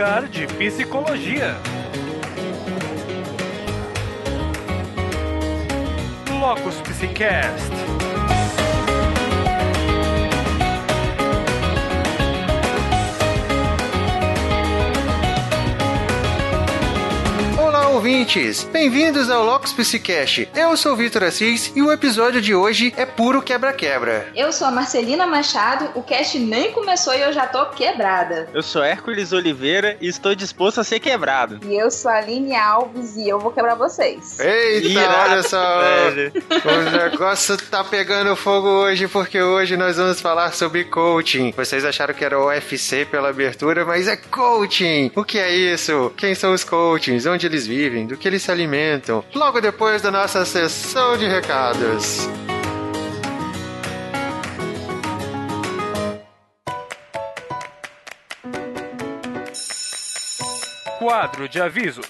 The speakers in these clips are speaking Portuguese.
lugar de psicologia. Locus Psicast. Ouvintes! Bem-vindos ao Locus Psicast. Eu sou o Vitor Assis e o episódio de hoje é puro quebra-quebra. Eu sou a Marcelina Machado, o cast nem começou e eu já tô quebrada. Eu sou Hércules Oliveira e estou disposto a ser quebrado. E eu sou a Aline Alves e eu vou quebrar vocês. Eita, Irado, olha só! velho. O negócio tá pegando fogo hoje porque hoje nós vamos falar sobre coaching. Vocês acharam que era o UFC pela abertura, mas é coaching! O que é isso? Quem são os coachings? Onde eles vivem? Do que eles se alimentam? Logo depois da nossa sessão de recados. Quadro de avisos.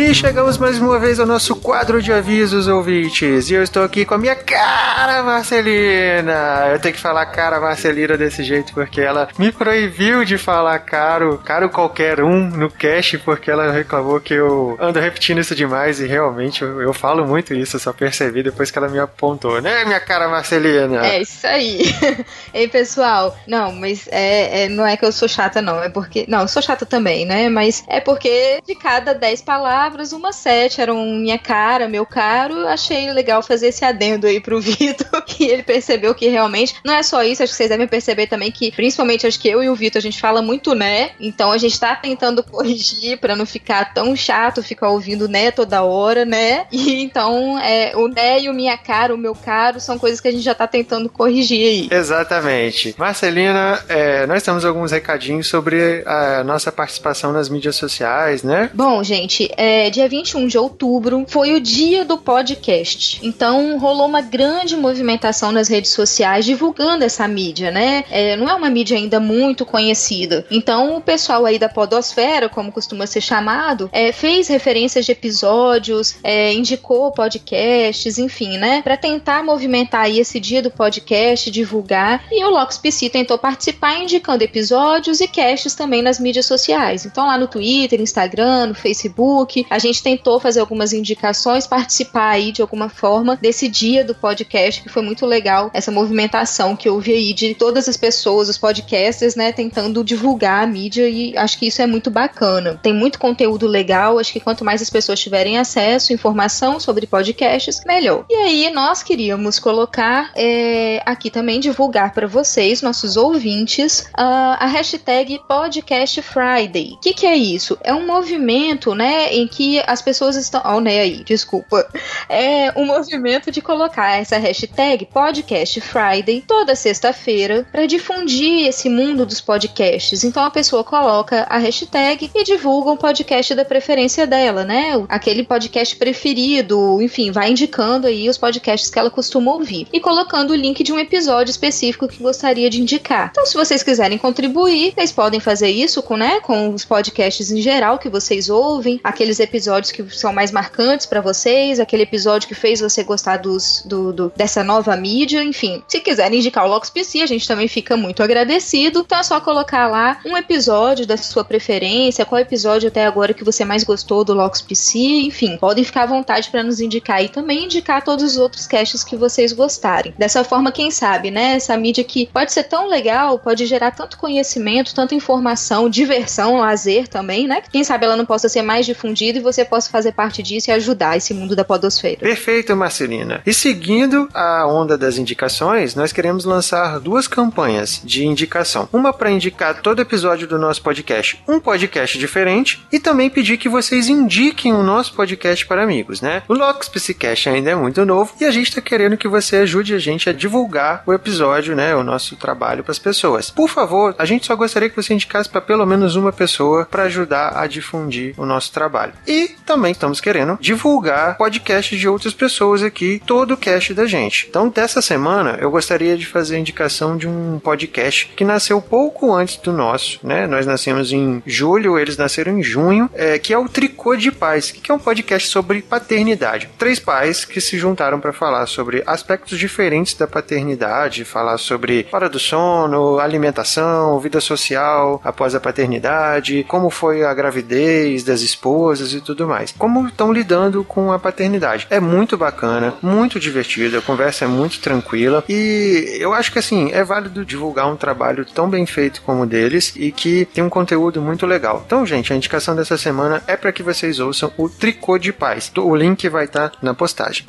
E chegamos mais uma vez ao nosso quadro de avisos, ouvintes. E eu estou aqui com a minha cara Marcelina. Eu tenho que falar cara Marcelina desse jeito porque ela me proibiu de falar caro, caro qualquer um no cast, porque ela reclamou que eu ando repetindo isso demais e realmente eu, eu falo muito isso, só percebi depois que ela me apontou, né, minha cara Marcelina? É isso aí. Ei, pessoal, não, mas é, é- não é que eu sou chata, não. É porque. Não, eu sou chata também, né? Mas é porque de cada 10 palavras, uma sete eram minha cara, meu caro. Achei legal fazer esse adendo aí pro Vitor. E ele percebeu que realmente. Não é só isso, acho que vocês devem perceber também que, principalmente, acho que eu e o Vitor, a gente fala muito né. Então a gente tá tentando corrigir pra não ficar tão chato ficar ouvindo né toda hora, né? E então, é, o né e o minha cara, o meu caro, são coisas que a gente já tá tentando corrigir aí. Exatamente. Marcelina, é, nós temos alguns recadinhos sobre a nossa participação nas mídias sociais, né? Bom, gente, é, dia 21 de outubro foi o dia do podcast. Então rolou uma grande movimentação nas redes sociais divulgando essa mídia, né? É, não é uma mídia ainda muito conhecida. Então o pessoal aí da Podosfera, como costuma ser chamado, é, fez referências de episódios, é, indicou podcasts, enfim, né? Pra tentar movimentar aí esse dia do podcast, divulgar. E o Locus PC tentou participar indicando episódios e casts também nas mídias sociais. Então lá no Twitter, Instagram, no Facebook, a gente tentou fazer algumas indicações, participar aí de alguma forma desse dia do podcast, que foi muito legal essa movimentação que houve aí de todas as pessoas, os podcasters, né, tentando divulgar a mídia e acho que isso é muito bacana. Tem muito conteúdo legal, acho que quanto mais as pessoas tiverem acesso, informação sobre podcasts, melhor. E aí nós queríamos colocar é, aqui também divulgar para vocês, nossos ouvintes, ah, a hashtag Podcast Friday. O que, que é isso? É um movimento, né, em que as pessoas estão. Ó, oh, né, aí, desculpa. É um movimento de colocar essa hashtag Podcast Friday toda sexta-feira para difundir esse mundo dos podcasts. Então a pessoa coloca a hashtag e divulga um podcast da preferência dela, né? Aquele podcast preferido, enfim, vai indicando aí os podcasts que ela costuma ouvir e colocando o link de um episódio específico que gostaria de indicar. Então, se vocês quiserem contribuir, vocês podem fazer isso com, né, com os podcasts em geral que vocês ouvem, aqueles episódios que são mais marcantes para vocês, aquele episódio que fez você gostar dos, do, do- dessa nova mídia, enfim. Se quiserem indicar o Locus PC, a gente também fica muito agradecido. Então é só colocar lá um episódio da sua preferência, qual episódio até agora que você mais gostou do Locus PC, enfim. Podem ficar à vontade para nos indicar e também indicar todos os outros casts que vocês gostarem. Dessa forma, quem sabe, né? Essa mídia que pode ser tão legal, pode gerar tanto conhecimento, tanta informação, diversão, lazer também, né? Quem sabe ela não possa ser mais difundida e você possa fazer parte disso e ajudar esse mundo da podosfera. Perfeito, Marcelina. E seguindo a onda das indicações, nós queremos lançar duas campanhas de indicação. Uma para indicar todo episódio do nosso podcast, um podcast diferente, e também pedir que vocês indiquem o nosso podcast para amigos, né? O Locus Psicast ainda é muito novo e a gente está querendo que você ajude a gente a divulgar o episódio, né, o nosso trabalho para as pessoas. Por favor, a gente só gostaria que você indicasse para pelo menos uma pessoa para ajudar a difundir o nosso trabalho. E também estamos querendo divulgar podcasts de outras pessoas aqui, todo o cast da gente. Então, dessa semana, eu gostaria de fazer a indicação de um podcast que nasceu pouco antes do nosso, né? Nós nascemos em julho, eles nasceram em junho, é, que é o Tricô de Pais, que é um podcast sobre paternidade. Três pais que se juntaram para falar sobre aspectos diferentes da paternidade, falar sobre hora do sono, alimentação, vida social após a paternidade, como foi a gravidez das esposas e tudo mais. Como estão lidando com a paternidade. É muito bacana, muito divertido, a conversa é muito tranquila e eu acho que assim, é válido divulgar um trabalho tão bem feito como o deles e que tem um conteúdo muito legal. Então, gente, a indicação dessa semana é para que vocês ouçam o Tricô de Paz. O link vai estar tá na postagem.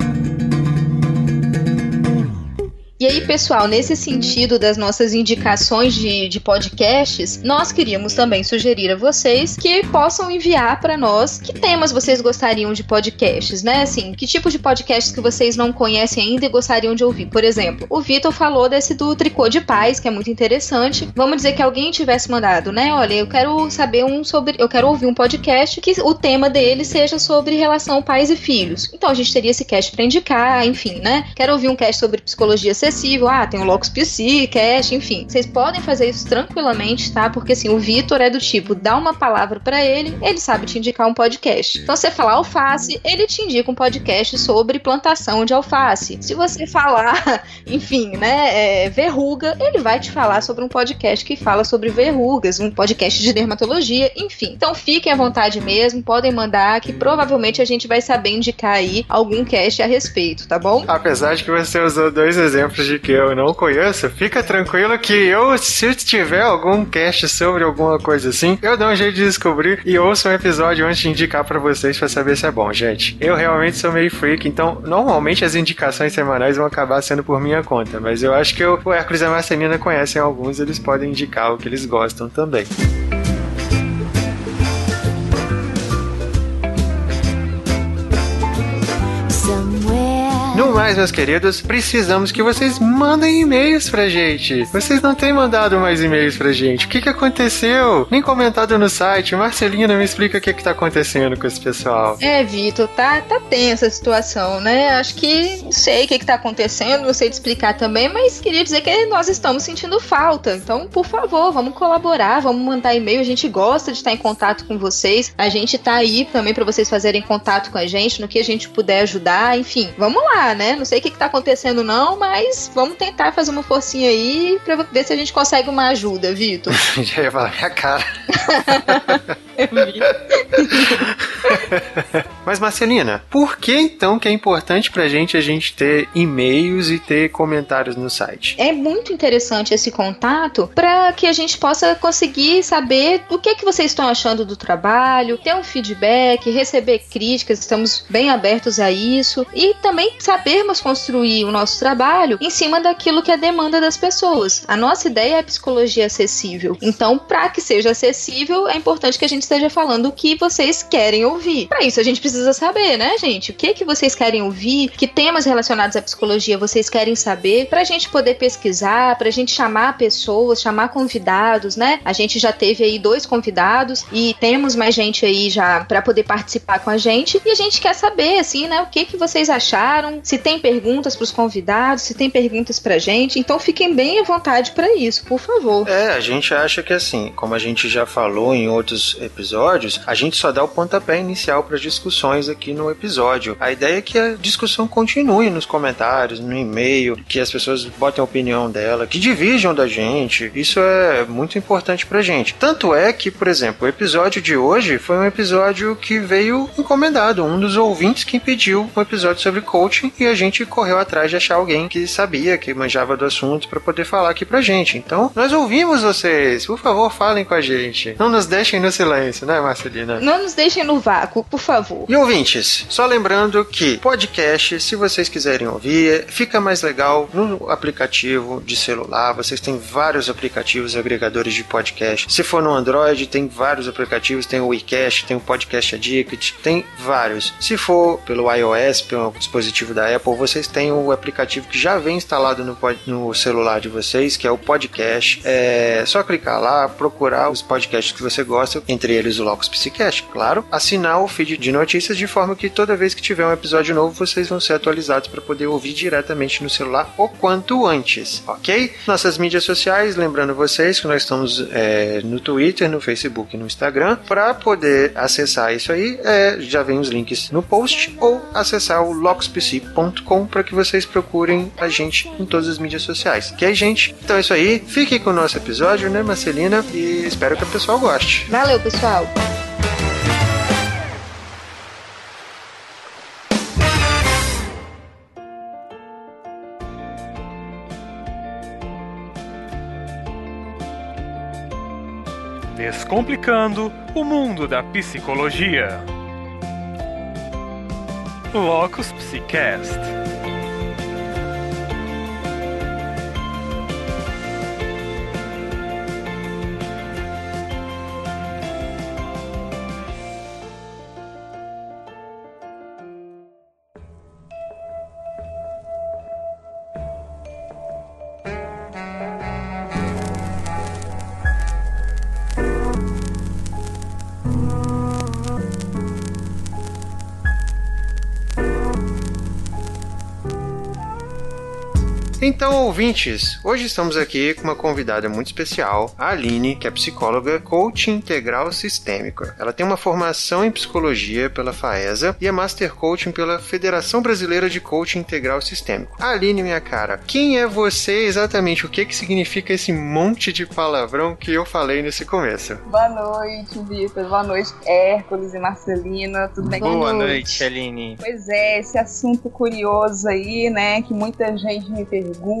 E aí, pessoal, nesse sentido das nossas indicações de, de podcasts, nós queríamos também sugerir a vocês que possam enviar para nós que temas vocês gostariam de podcasts, né? Assim, que tipo de podcasts que vocês não conhecem ainda e gostariam de ouvir. Por exemplo, o Vitor falou desse do Tricô de Paz, que é muito interessante. Vamos dizer que alguém tivesse mandado, né? Olha, eu quero saber um sobre. Eu quero ouvir um podcast que o tema dele seja sobre relação pais e filhos. Então a gente teria esse cast para indicar, enfim, né? Quero ouvir um cast sobre psicologia acessível. Ah, tem o Locus PC, Cache, enfim. Vocês podem fazer isso tranquilamente, tá? Porque assim, o Vitor é do tipo, dá uma palavra para ele, ele sabe te indicar um podcast. Então, você falar alface, ele te indica um podcast sobre plantação de alface. Se você falar, enfim, né, é, verruga, ele vai te falar sobre um podcast que fala sobre verrugas, um podcast de dermatologia, enfim. Então, fiquem à vontade mesmo, podem mandar que provavelmente a gente vai saber indicar aí algum cast a respeito, tá bom? Apesar de que você usou dois exemplos de que eu não conheço, fica tranquilo que eu, se tiver algum cast sobre alguma coisa assim, eu dou um jeito de descobrir e ouço um episódio antes de indicar para vocês para saber se é bom, gente. Eu realmente sou meio freak, então normalmente as indicações semanais vão acabar sendo por minha conta, mas eu acho que eu, o Hércules e a Marcelina conhecem alguns, eles podem indicar o que eles gostam também. Mais, meus queridos, precisamos que vocês mandem e-mails pra gente. Vocês não têm mandado mais e-mails pra gente. O que que aconteceu? Nem comentado no site. Marcelina, me explica o que que tá acontecendo com esse pessoal. É, Vitor, tá, tá tensa a situação, né? Acho que sei o que que tá acontecendo, não sei te explicar também, mas queria dizer que nós estamos sentindo falta. Então, por favor, vamos colaborar, vamos mandar e-mail. A gente gosta de estar em contato com vocês. A gente tá aí também para vocês fazerem contato com a gente no que a gente puder ajudar. Enfim, vamos lá né? Não sei o que, que tá acontecendo, não, mas vamos tentar fazer uma forcinha aí pra ver se a gente consegue uma ajuda, Vitor. Já ia falar minha cara. Mas Marcelina, por que então que é importante pra gente a gente ter e-mails e ter comentários no site? É muito interessante esse contato para que a gente possa conseguir saber o que que vocês estão achando do trabalho, ter um feedback, receber críticas, estamos bem abertos a isso e também sabermos construir o nosso trabalho em cima daquilo que é a demanda das pessoas. A nossa ideia é psicologia acessível. Então, para que seja acessível, é importante que a gente esteja falando o que vocês querem ouvir. Para isso, a gente precisa saber, né, gente? O que que vocês querem ouvir? Que temas relacionados à psicologia vocês querem saber? Pra gente poder pesquisar, pra gente chamar pessoas, chamar convidados, né? A gente já teve aí dois convidados e temos mais gente aí já para poder participar com a gente. E a gente quer saber, assim, né, o que que vocês acharam? Se tem perguntas pros convidados, se tem perguntas pra gente. Então fiquem bem à vontade para isso, por favor. É, a gente acha que assim, como a gente já falou em outros episódios, a gente só dá o pontapé inicial para discussões aqui no episódio. A ideia é que a discussão continue nos comentários, no e-mail, que as pessoas botem a opinião dela, que dividam da gente. Isso é muito importante pra gente. Tanto é que, por exemplo, o episódio de hoje foi um episódio que veio encomendado, um dos ouvintes que pediu um episódio sobre coaching e a gente correu atrás de achar alguém que sabia, que manjava do assunto para poder falar aqui pra gente. Então, nós ouvimos vocês. Por favor, falem com a gente. Não nos deixem no silêncio, né, Marcelina? Não nos deixem no vácuo, por favor. E ouvintes, só lembrando que podcast, se vocês quiserem ouvir, fica mais legal no aplicativo de celular. Vocês têm vários aplicativos agregadores de podcast. Se for no Android, tem vários aplicativos. Tem o WeCast, tem o Podcast Addict, tem vários. Se for pelo iOS, pelo dispositivo da Apple, vocês têm o aplicativo que já vem instalado no, no celular de vocês, que é o Podcast. É só clicar lá, procurar os podcasts que você gosta, entre eles o Locus Psicast, claro. Assinar o feed de notícias de forma que toda vez que tiver um episódio novo vocês vão ser atualizados para poder ouvir diretamente no celular o quanto antes, ok? Nossas mídias sociais, lembrando vocês que nós estamos é, no Twitter, no Facebook e no Instagram. Para poder acessar isso aí, é, já vem os links no post ou acessar o loxpc.com para que vocês procurem a gente em todas as mídias sociais. Ok, gente? Então é isso aí. Fiquem com o nosso episódio, né, Marcelina? E espero que o pessoal goste. Valeu, pessoal. Descomplicando o mundo da psicologia. Locus Psicast. Então, ouvintes, hoje estamos aqui com uma convidada muito especial, a Aline, que é psicóloga, coach integral sistêmico. Ela tem uma formação em psicologia pela FAESA e é Master Coaching pela Federação Brasileira de Coaching Integral Sistêmico. Aline, minha cara, quem é você exatamente? O que que significa esse monte de palavrão que eu falei nesse começo? Boa noite, Vitor. Boa noite, Hércules e Marcelina. Tudo bem? Boa Boa noite. noite, Aline. Pois é, esse assunto curioso aí, né? Que muita gente me pergunta,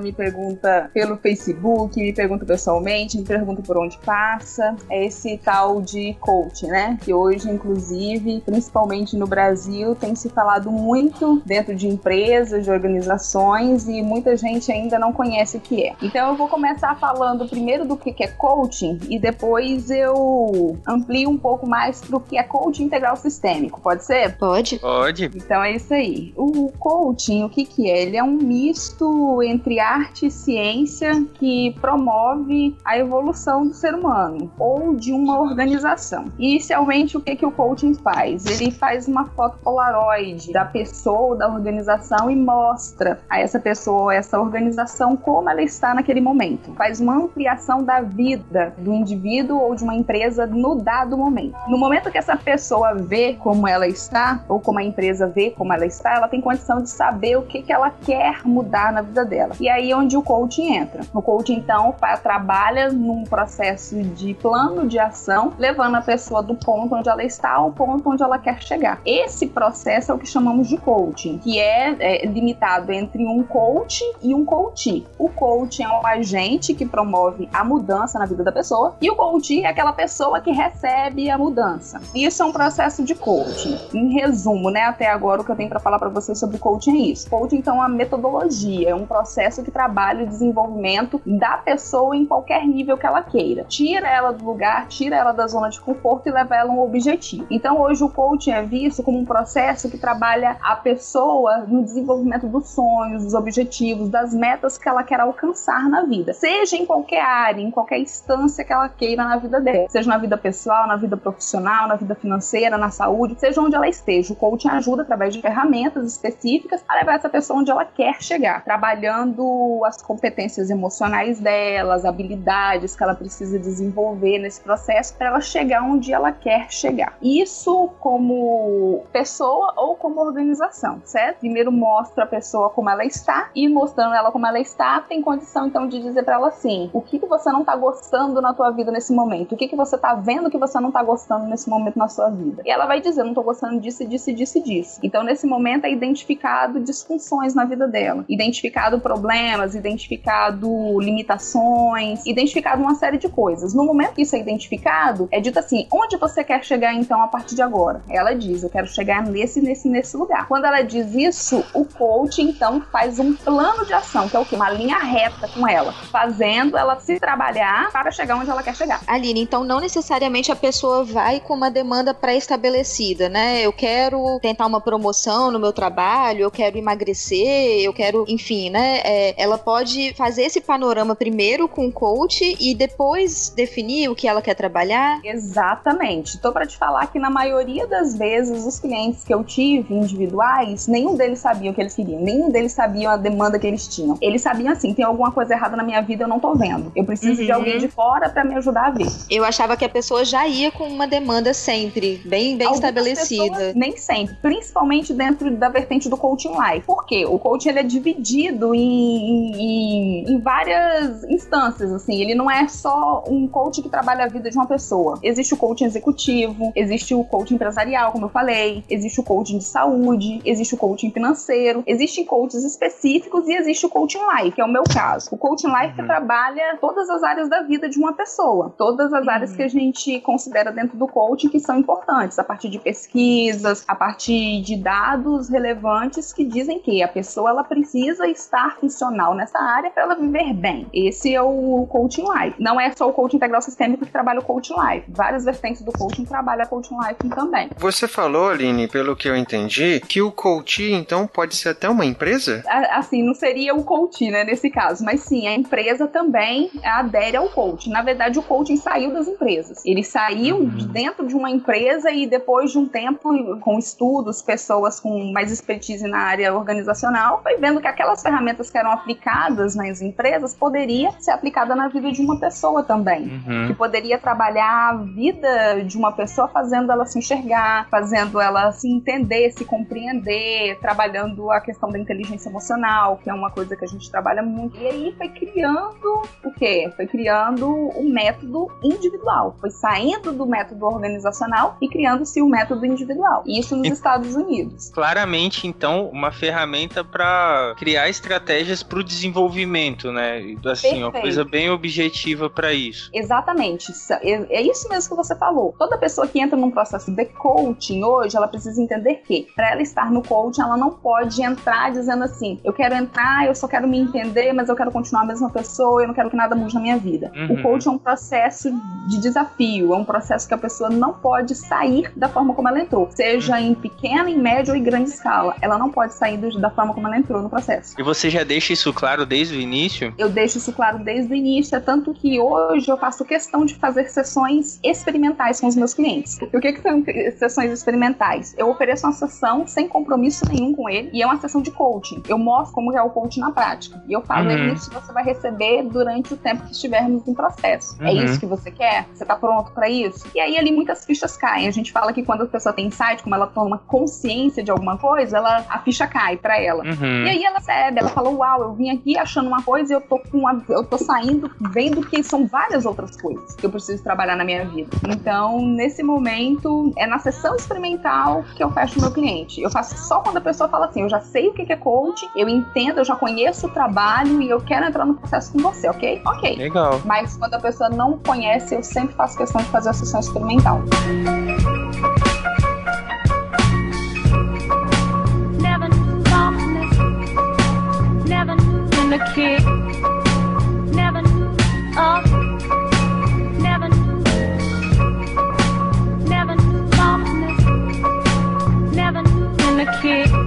me pergunta pelo Facebook, me pergunta pessoalmente, me pergunta por onde passa. É esse tal de coach, né? Que hoje, inclusive, principalmente no Brasil, tem se falado muito dentro de empresas, de organizações e muita gente ainda não conhece o que é. Então eu vou começar falando primeiro do que é coaching e depois eu amplio um pouco mais para o que é coaching integral sistêmico. Pode ser? Pode? Pode. Então é isso aí. O coaching, o que que é? Ele é um misto entre arte e ciência que promove a evolução do ser humano ou de uma organização. Inicialmente, o que que o coaching faz? Ele faz uma foto polaroid da pessoa, da organização e mostra a essa pessoa, essa organização como ela está naquele momento. Faz uma ampliação da vida do indivíduo ou de uma empresa no dado momento. No momento que essa pessoa vê como ela está, ou como a empresa vê como ela está, ela tem condição de saber o que, que ela quer mudar na vida dela. E aí é onde o coaching entra. O coaching, então, trabalha num processo de plano de ação, levando a pessoa do ponto onde ela está ao ponto onde ela quer chegar. Esse processo é o que chamamos de coaching, que é, é limitado entre um coach e um coachee. O coaching é um agente que promove a mudança na vida da pessoa, e o coachee é aquela pessoa que recebe a mudança. Isso é um processo de coaching. Em resumo, né, até agora o que eu tenho para falar para vocês sobre coaching é isso. Coaching então é uma metodologia, é um processo que trabalha o desenvolvimento da pessoa em qualquer nível que ela queira. Tira ela do lugar, tira ela da zona de conforto e leva ela a um objetivo. Então hoje o coaching é visto como um processo que trabalha a pessoa no desenvolvimento dos sonhos, dos objetivos, das metas que ela quer alcançar na vida, seja em qualquer área, em qualquer instância que ela queira na vida dela, seja na vida pessoal, na vida profissional, na vida financeira, na saúde, seja onde ela esteja. O coaching ajuda através de ferramentas específicas a levar essa pessoa onde ela quer chegar, trabalhando as competências emocionais dela, as habilidades que ela precisa desenvolver nesse processo para ela chegar onde ela quer chegar. Isso como pessoa ou como organização, certo? Primeiro mostra a pessoa como ela está e mostrando ela como ela está, tem condição então de dizer para ela assim: o que que você não tá gostando na tua vida nesse momento? O que que você tá vendo que você não tá gostando nesse momento na sua vida? E ela vai dizer: não tô gostando disso, disso, disso, disso. Então nesse momento é identificado disfunções na vida dela, identificado problemas, identificado limitações, identificado uma série de coisas. No momento que isso é identificado, é dito assim: onde você quer chegar então a partir de agora? Ela diz: eu quero chegar nesse, nesse, nesse lugar. Quando ela diz isso, o coach então faz um plano de ação, que é o quê? Uma linha reta com ela, fazendo ela se trabalhar para chegar onde ela quer chegar. Aline, então não necessariamente a pessoa vai com uma demanda pré-estabelecida, né? Eu quero tentar uma promoção no meu trabalho, eu quero emagrecer, eu quero, enfim, enfim, né? É, ela pode fazer esse panorama primeiro com o coach e depois definir o que ela quer trabalhar? Exatamente. Tô para te falar que na maioria das vezes os clientes que eu tive individuais, nenhum deles sabia o que eles queriam, nenhum deles sabia a demanda que eles tinham. Eles sabiam assim, tem alguma coisa errada na minha vida, eu não tô vendo. Eu preciso uhum. de alguém de fora para me ajudar a ver. Eu achava que a pessoa já ia com uma demanda sempre, bem, bem estabelecida. Nem sempre, principalmente dentro da vertente do coaching life. Por quê? O coaching ele é dividido em, em, em várias instâncias, assim. Ele não é só um coach que trabalha a vida de uma pessoa. Existe o coaching executivo, existe o coaching empresarial, como eu falei, existe o coaching de saúde, existe o coaching financeiro, existem coaches específicos e existe o coaching life, que é o meu caso. O coaching life uhum. trabalha todas as áreas da vida de uma pessoa, todas as uhum. áreas que a gente considera dentro do coaching que são importantes, a partir de pesquisas, a partir de dados relevantes que dizem que a pessoa ela precisa estar funcional nessa área para ela viver bem. Esse é o coaching life. Não é só o coaching integral sistêmico que trabalha o coaching life. Várias vertentes do coaching trabalham coaching life também. Você falou, Aline, pelo que eu entendi, que o coach então pode ser até uma empresa? Assim, não seria o coach, né, nesse caso, mas sim, a empresa também adere ao coaching. Na verdade, o coaching saiu das empresas. Ele saiu uhum. de dentro de uma empresa e depois de um tempo, com estudos, pessoas com mais expertise na área organizacional, foi vendo que aquelas ferramentas que eram aplicadas nas empresas poderia ser aplicada na vida de uma pessoa também, uhum. que poderia trabalhar a vida de uma pessoa fazendo ela se enxergar, fazendo ela se entender, se compreender, trabalhando a questão da inteligência emocional, que é uma coisa que a gente trabalha muito. E aí foi criando o quê? Foi criando o um método individual, foi saindo do método organizacional e criando-se o um método individual. Isso nos e, Estados Unidos. Claramente, então, uma ferramenta para criar estratégias para o desenvolvimento, né? Assim, Perfeito. uma coisa bem objetiva para isso. Exatamente. É, é isso mesmo que você falou. Toda pessoa que entra num processo de coaching hoje, ela precisa entender que para ela estar no coaching, ela não pode entrar dizendo assim: eu quero entrar, eu só quero me entender, mas eu quero continuar a mesma pessoa, eu não quero que nada mude na minha vida. Uhum. O coaching é um processo de desafio, é um processo que a pessoa não pode sair da forma como ela entrou, seja em pequena, em média ou em grande escala. Ela não pode sair da forma como ela entrou no processo. E você já deixa isso claro desde o início? Eu deixo isso claro desde o início, é tanto que hoje eu faço questão de fazer sessões experimentais com os meus clientes. E o que, que são sessões experimentais? Eu ofereço uma sessão sem compromisso nenhum com ele e é uma sessão de coaching. Eu mostro como é o coaching na prática. E eu falo, uhum. é isso que você vai receber durante o tempo que estivermos em processo. É uhum. É isso que você quer? Você tá pronto para isso? E aí ali muitas fichas caem. A gente fala que quando a pessoa tem insight, como ela toma consciência de alguma coisa, ela, a ficha cai para ela. Uhum. E aí ela ela fala, uau, eu vim aqui achando uma coisa e eu tô com uma, eu tô saindo vendo que são várias outras coisas que eu preciso trabalhar na minha vida. Então, nesse momento, é na sessão experimental que eu fecho o meu cliente. Eu faço só quando a pessoa fala assim, eu já sei o que é coach, eu entendo, eu já conheço o trabalho e eu quero entrar no processo com você, ok? Ok. Legal. Mas quando a pessoa não conhece, eu sempre faço questão de fazer a sessão experimental. Never a kid. Never knew of, never knew, never knew softness, never knew in a kid.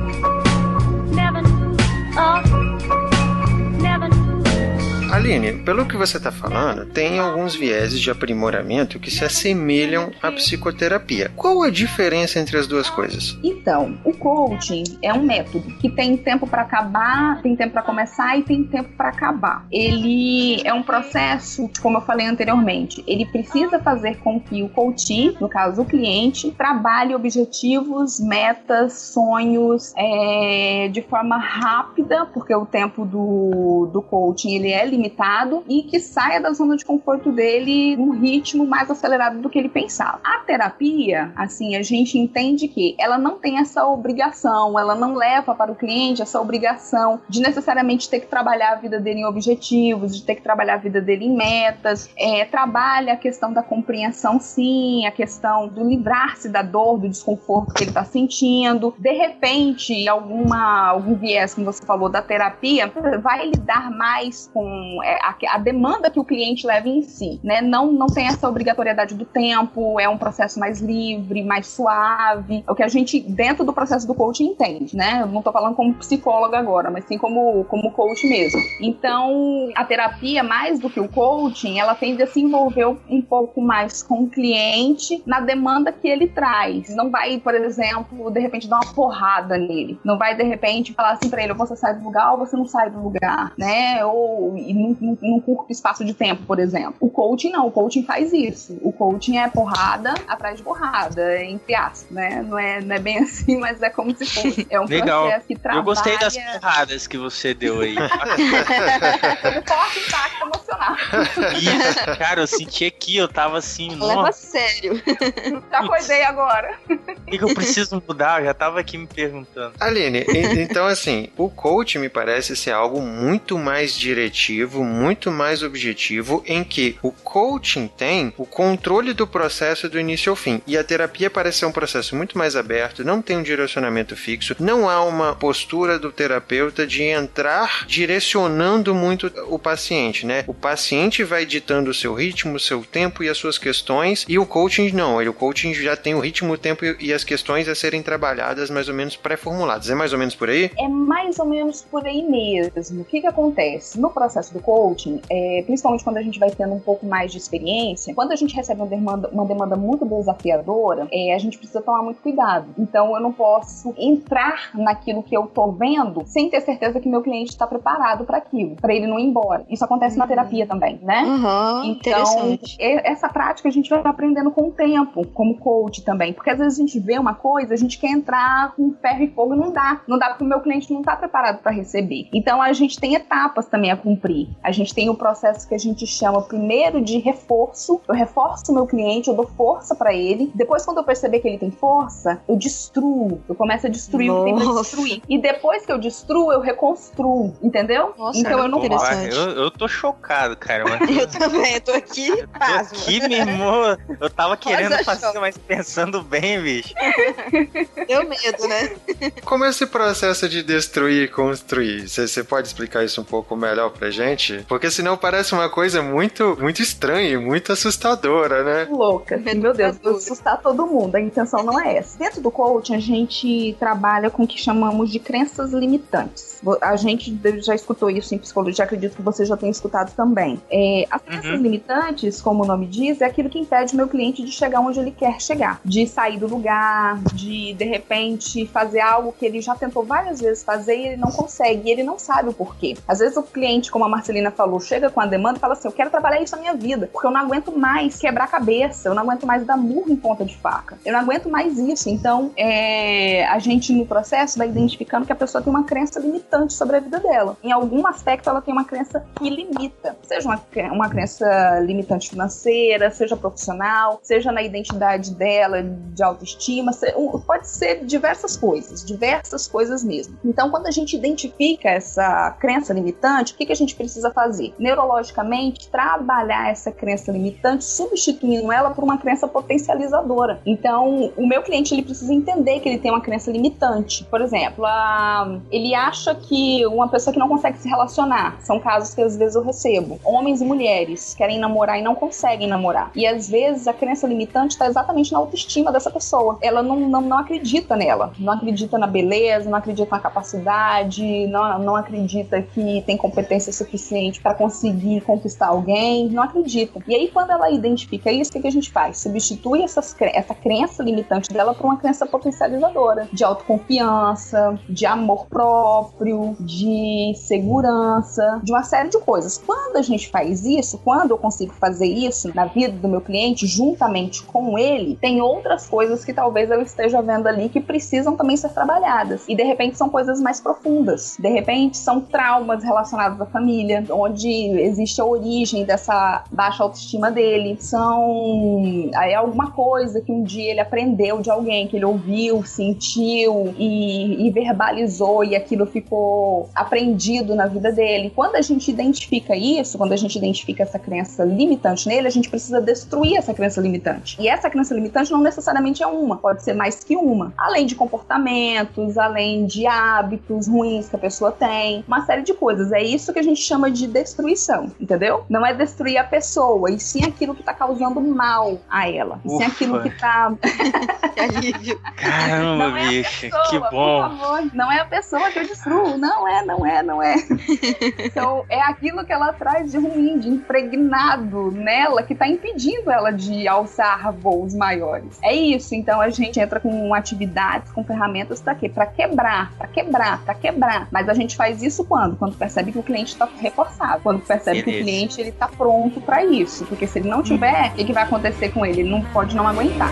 Aline, pelo que você está falando, tem alguns vieses de aprimoramento que se assemelham à psicoterapia. Qual a diferença entre as duas coisas? Então, o coaching é um método que tem tempo para acabar, tem tempo para começar e tem tempo para acabar. Ele é um processo, como eu falei anteriormente, ele precisa fazer com que o coach, no caso o cliente, trabalhe objetivos, metas, sonhos é, de forma rápida, porque o tempo do, do coaching ele é limitado e que saia da zona de conforto dele num ritmo mais acelerado do que ele pensava. A terapia, assim, a gente entende que ela não tem essa obrigação, ela não leva para o cliente essa obrigação de necessariamente ter que trabalhar a vida dele em objetivos, de ter que trabalhar a vida dele em metas, é, trabalha a questão da compreensão, sim, a questão do livrar-se da dor, do desconforto que ele está sentindo. De repente, alguma algum viés, como você falou, da terapia, vai lidar mais com é, a demanda que o cliente leva em si, né? Não, não tem essa obrigatoriedade do tempo, é um processo mais livre, mais suave. É o que a gente, dentro do processo do coaching, entende, né? Eu não tô falando como psicóloga agora, mas sim como, como coach mesmo. Então, a terapia, mais do que o coaching, ela tende a se envolver um pouco mais com o cliente na demanda que ele traz. Não vai, por exemplo, de repente dar uma porrada nele. Não vai, de repente, falar assim pra ele, você sai do lugar ou você não sai do lugar, né? Ou num, num curto espaço de tempo, por exemplo. O coaching não, o coaching faz isso. O coaching é porrada atrás de porrada, entre aspas, né? Não é, não é bem assim, mas é como se fosse. É um Legal. processo que trabalha... Eu gostei das porradas que você deu aí. Forte impacto emocional. Isso, cara, eu senti aqui, eu tava assim, Leva nossa, sério. Já acordei agora. o que, que eu preciso mudar? Eu já tava aqui me perguntando. Aline, então assim, o coach me parece ser algo muito mais diretivo, muito mais objetivo, em que o coaching tem o controle do processo do início ao fim. E a terapia parece ser um processo muito mais aberto, não tem um direcionamento fixo, não há uma postura do terapeuta de entrar direcionando muito o paciente, né? O paciente vai ditando o seu ritmo, o seu tempo e as suas questões, e o coaching não, ele, o coaching já tem o ritmo, o tempo e as questões a serem trabalhadas mais ou menos pré-formuladas. É mais ou menos por aí? É mais ou menos por aí mesmo. O que, que acontece? No processo do coaching, é, principalmente quando a gente vai tendo um pouco mais de experiência, quando a gente recebe uma demanda, uma demanda muito desafiadora, é, a gente precisa tomar muito cuidado. Então eu não posso entrar naquilo que eu tô vendo sem ter certeza que meu cliente está preparado para aquilo, para ele não ir embora. Isso acontece na terapia também, né? Aham, Então, essa prática a gente vai aprendendo com o tempo, como coach também. Porque às vezes a gente vê uma coisa, a gente quer entrar com ferro e fogo e não dá. Não dá porque o meu cliente não está preparado para receber. Então a gente tem etapas também a cumprir. A gente tem o processo que a gente chama primeiro de reforço. Eu reforço o meu cliente, eu dou força para ele. Depois, quando eu perceber que ele tem força, eu destruo. Eu começo a destruir o que tem pra Nossa. destruir. E depois que eu destruo, eu reconstruo. Entendeu? Nossa, então eu não interessante. Eu, eu tô chocado, cara. Mas Eu também, eu tô aqui eu tô aqui, meu irmão. Eu tava querendo Rosa fazer, mas pensando bem, bicho. Deu medo, né? Como é esse processo de destruir e construir? Você pode explicar isso um pouco melhor pra gente? Porque senão parece uma coisa muito, muito estranha e muito assustadora, né? louca. Meu Deus, vou assustar todo mundo. A intenção não é essa. Dentro do coaching, a gente trabalha com o que chamamos de crenças limitantes. A gente já escutou isso em psicologia, acredito que você já tenha escutado também. É, as crenças Uhum. limitantes, como o nome diz, é aquilo que impede o meu cliente de chegar onde ele quer chegar. De sair do lugar, de, de repente, fazer algo que ele já tentou várias vezes fazer e ele não consegue. E ele não sabe o porquê. Às vezes o cliente, como a Marcelina falou, chega com a demanda e fala assim: Eu quero trabalhar isso na minha vida, porque eu não aguento mais quebrar cabeça, eu não aguento mais dar murro em ponta de faca, eu não aguento mais isso. Então, é, a gente no processo vai identificando que a pessoa tem uma crença limitante sobre a vida dela. Em algum aspecto, ela tem uma crença que limita, seja uma, uma crença limitante financeira, seja profissional, seja na identidade dela, de autoestima, pode ser diversas coisas, diversas coisas mesmo. Então, quando a gente identifica essa crença limitante, o que, que a gente precisa fazer? Neurologicamente, trabalhar essa crença limitante, substituindo ela por uma crença potencializadora. Então, o meu cliente ele precisa entender que ele tem uma crença limitante. Por exemplo, a- ele acha que uma pessoa que não consegue se relacionar, são casos que às vezes eu recebo. Homens e mulheres querem namorar e não conseguem namorar. E às vezes a crença limitante está exatamente na autoestima dessa pessoa. Ela não, não, não acredita nela, não acredita na beleza, não acredita na capacidade, não, não acredita que tem competência suficiente para conseguir conquistar alguém, não acredita. E aí, quando ela identifica isso, o que, que a gente faz? Substitui essas, essa crença limitante dela por uma crença potencializadora, de autoconfiança, de amor próprio, de segurança, de uma série de coisas. Quando a gente faz isso, quando eu consigo fazer isso na vida do meu cliente, juntamente com ele, tem outras coisas que talvez eu esteja vendo ali que precisam também ser trabalhadas. E de repente são coisas mais profundas. De repente são traumas relacionados à família, onde existe a origem dessa baixa autoestima dele. São aí alguma coisa que um dia ele aprendeu de alguém, que ele ouviu, sentiu e, e verbalizou, e aquilo ficou aprendido na vida dele. Quando a gente identifica isso, quando a gente identifica essa crença limitante nele, a gente precisa destruir essa crença limitante. E essa crença limitante não necessariamente é uma, pode ser mais que uma. Além de comportamentos, além de hábitos ruins que a pessoa tem, uma série de coisas. É isso que a gente chama de destruição, entendeu? Não é destruir a pessoa, e sim aquilo que tá causando mal a ela. E sim aquilo que tá. que alívio. Caramba, é bicho, pessoa, que bom. Por favor, não é a pessoa que eu destruo. Não é, não é, não é. então, é aquilo que ela traz de ruim, de impregnado nela, que tá impedindo ela de alçar voos maiores. É isso, então a gente entra com atividades, com ferramentas para quê? Para quebrar, para quebrar, para quebrar. Mas a gente faz isso quando? Quando percebe que o cliente está quando percebe Beleza. que o cliente ele tá pronto para isso, porque se ele não tiver, o que, que vai acontecer com ele? Ele não pode não aguentar.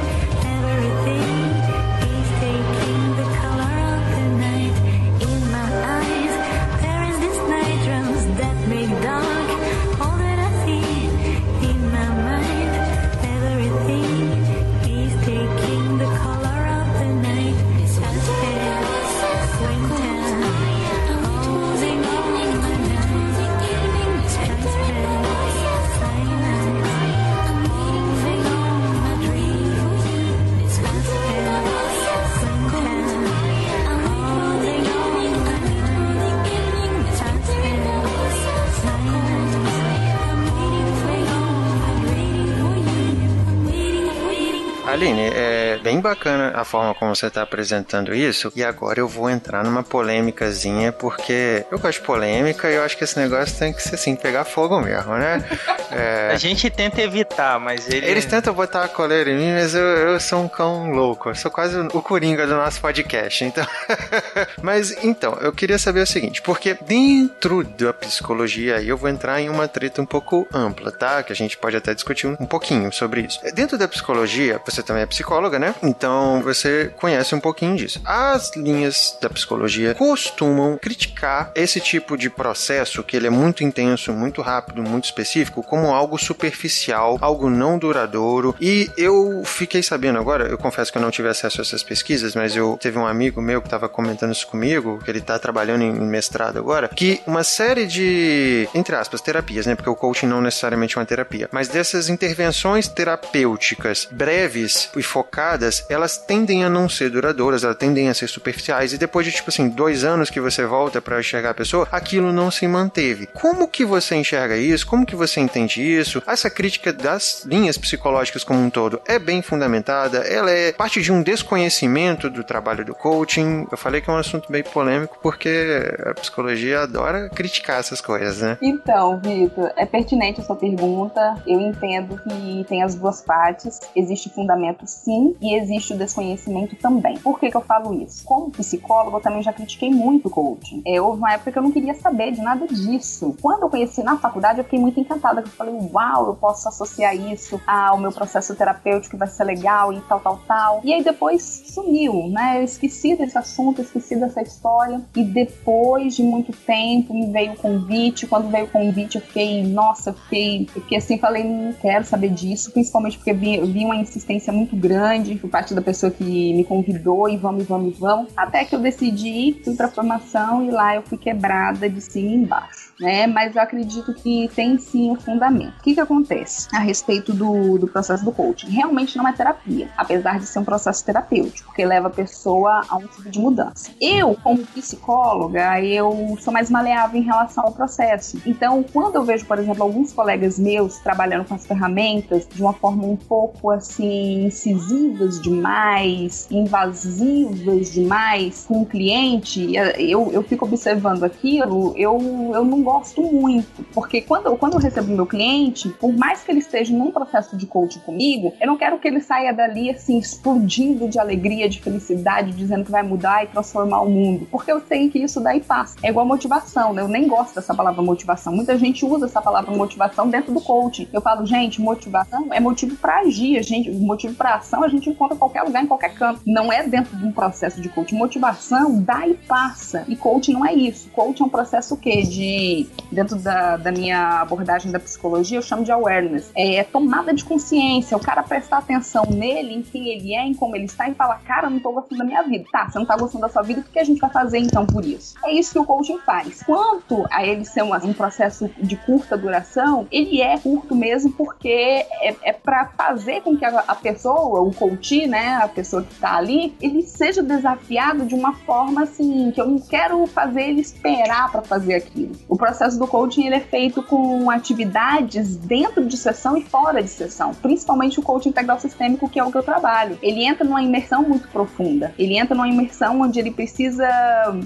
Bacana a forma como você está apresentando isso. E agora eu vou entrar numa polêmicazinha, porque eu gosto de polêmica e eu acho que esse negócio tem que ser assim, pegar fogo mesmo, né? É... A gente tenta evitar, mas ele... Eles tentam botar a coleira em mim, mas eu, eu sou um cão louco. Eu sou quase o coringa do nosso podcast, então... mas, então, eu queria saber o seguinte, porque dentro da psicologia, eu vou entrar em uma treta um pouco ampla, tá? Que a gente pode até discutir um, um pouquinho sobre isso. Dentro da psicologia, você também é psicóloga, né? Então você conhece um pouquinho disso. As linhas da psicologia costumam criticar esse tipo de processo, que ele é muito intenso, muito rápido, muito específico, como algo superficial, algo não duradouro. E eu fiquei sabendo agora, eu confesso que eu não tive acesso a essas pesquisas, mas eu teve um amigo meu que estava comentando isso comigo, que ele está trabalhando em mestrado agora, que uma série de, entre aspas, terapias, né? Porque o coaching não necessariamente é uma terapia, mas dessas intervenções terapêuticas breves e focadas, elas tendem a não ser duradouras, elas tendem a ser superficiais e depois de tipo assim, dois anos que você volta para enxergar a pessoa, aquilo não se manteve. Como que você enxerga isso? Como que você entende isso? Essa crítica das linhas psicológicas como um todo é bem fundamentada, ela é parte de um desconhecimento do trabalho do coaching. Eu falei que é um assunto bem polêmico porque a psicologia adora criticar essas coisas, né? Então, Vitor, é pertinente a sua pergunta. Eu entendo que tem as duas partes. Existe fundamento conhecimento sim e existe o desconhecimento também. Por que, que eu falo isso? Como psicólogo, eu também já critiquei muito o coaching. É, houve uma época que eu não queria saber de nada disso. Quando eu conheci na faculdade, eu fiquei muito encantada. Eu falei, uau, eu posso associar isso ao meu processo terapêutico, que vai ser legal e tal, tal, tal. E aí depois sumiu, né? Eu esqueci desse assunto, esqueci dessa história. E depois de muito tempo me veio o convite. Quando veio o convite, eu fiquei, nossa, eu fiquei, eu fiquei assim, falei, não quero saber disso, principalmente porque vi, vi uma insistência muito grande por parte da pessoa que me convidou e vamos, vamos, vamos. Até que eu decidi, fui pra formação e lá eu fui quebrada de cima embaixo né? Mas eu acredito que tem sim um fundamento. O que, que acontece a respeito do, do processo do coaching? Realmente não é terapia, apesar de ser um processo terapêutico, porque leva a pessoa a um tipo de mudança. Eu, como psicóloga, eu sou mais maleável em relação ao processo. Então, quando eu vejo, por exemplo, alguns colegas meus trabalhando com as ferramentas de uma forma um pouco assim incisivas demais, invasivas demais com o cliente, eu, eu fico observando aquilo, eu, eu não gosto muito, porque quando, quando eu recebo meu cliente, por mais que ele esteja num processo de coaching comigo, eu não quero que ele saia dali assim, explodindo de alegria, de felicidade, dizendo que vai mudar e transformar o mundo, porque eu sei que isso daí passa. É igual motivação, né? Eu nem gosto dessa palavra motivação. Muita gente usa essa palavra motivação dentro do coaching. Eu falo, gente, motivação é motivo para agir, a gente, motivo para ação a gente encontra em qualquer lugar, em qualquer canto. Não é dentro de um processo de coaching. Motivação dá e passa. E coaching não é isso. Coaching é um processo o quê? De dentro da, da minha abordagem da psicologia, eu chamo de awareness. É, é tomada de consciência, o cara prestar atenção nele, em quem ele é, em como ele está, e falar, cara, eu não tô gostando da minha vida. Tá, você não tá gostando da sua vida, o que a gente vai fazer então por isso? É isso que o coaching faz. Quanto a ele ser um, processo de curta duração, ele é curto mesmo porque é, é para fazer com que a, a, pessoa, o coach, né, a pessoa que tá ali, ele seja desafiado de uma forma assim, que eu não quero fazer ele esperar para fazer aquilo. O processo do coaching ele é feito com atividades dentro de sessão e fora de sessão, principalmente o coaching integral sistêmico, que é o que eu trabalho. Ele entra numa imersão muito profunda. Ele entra numa imersão onde ele precisa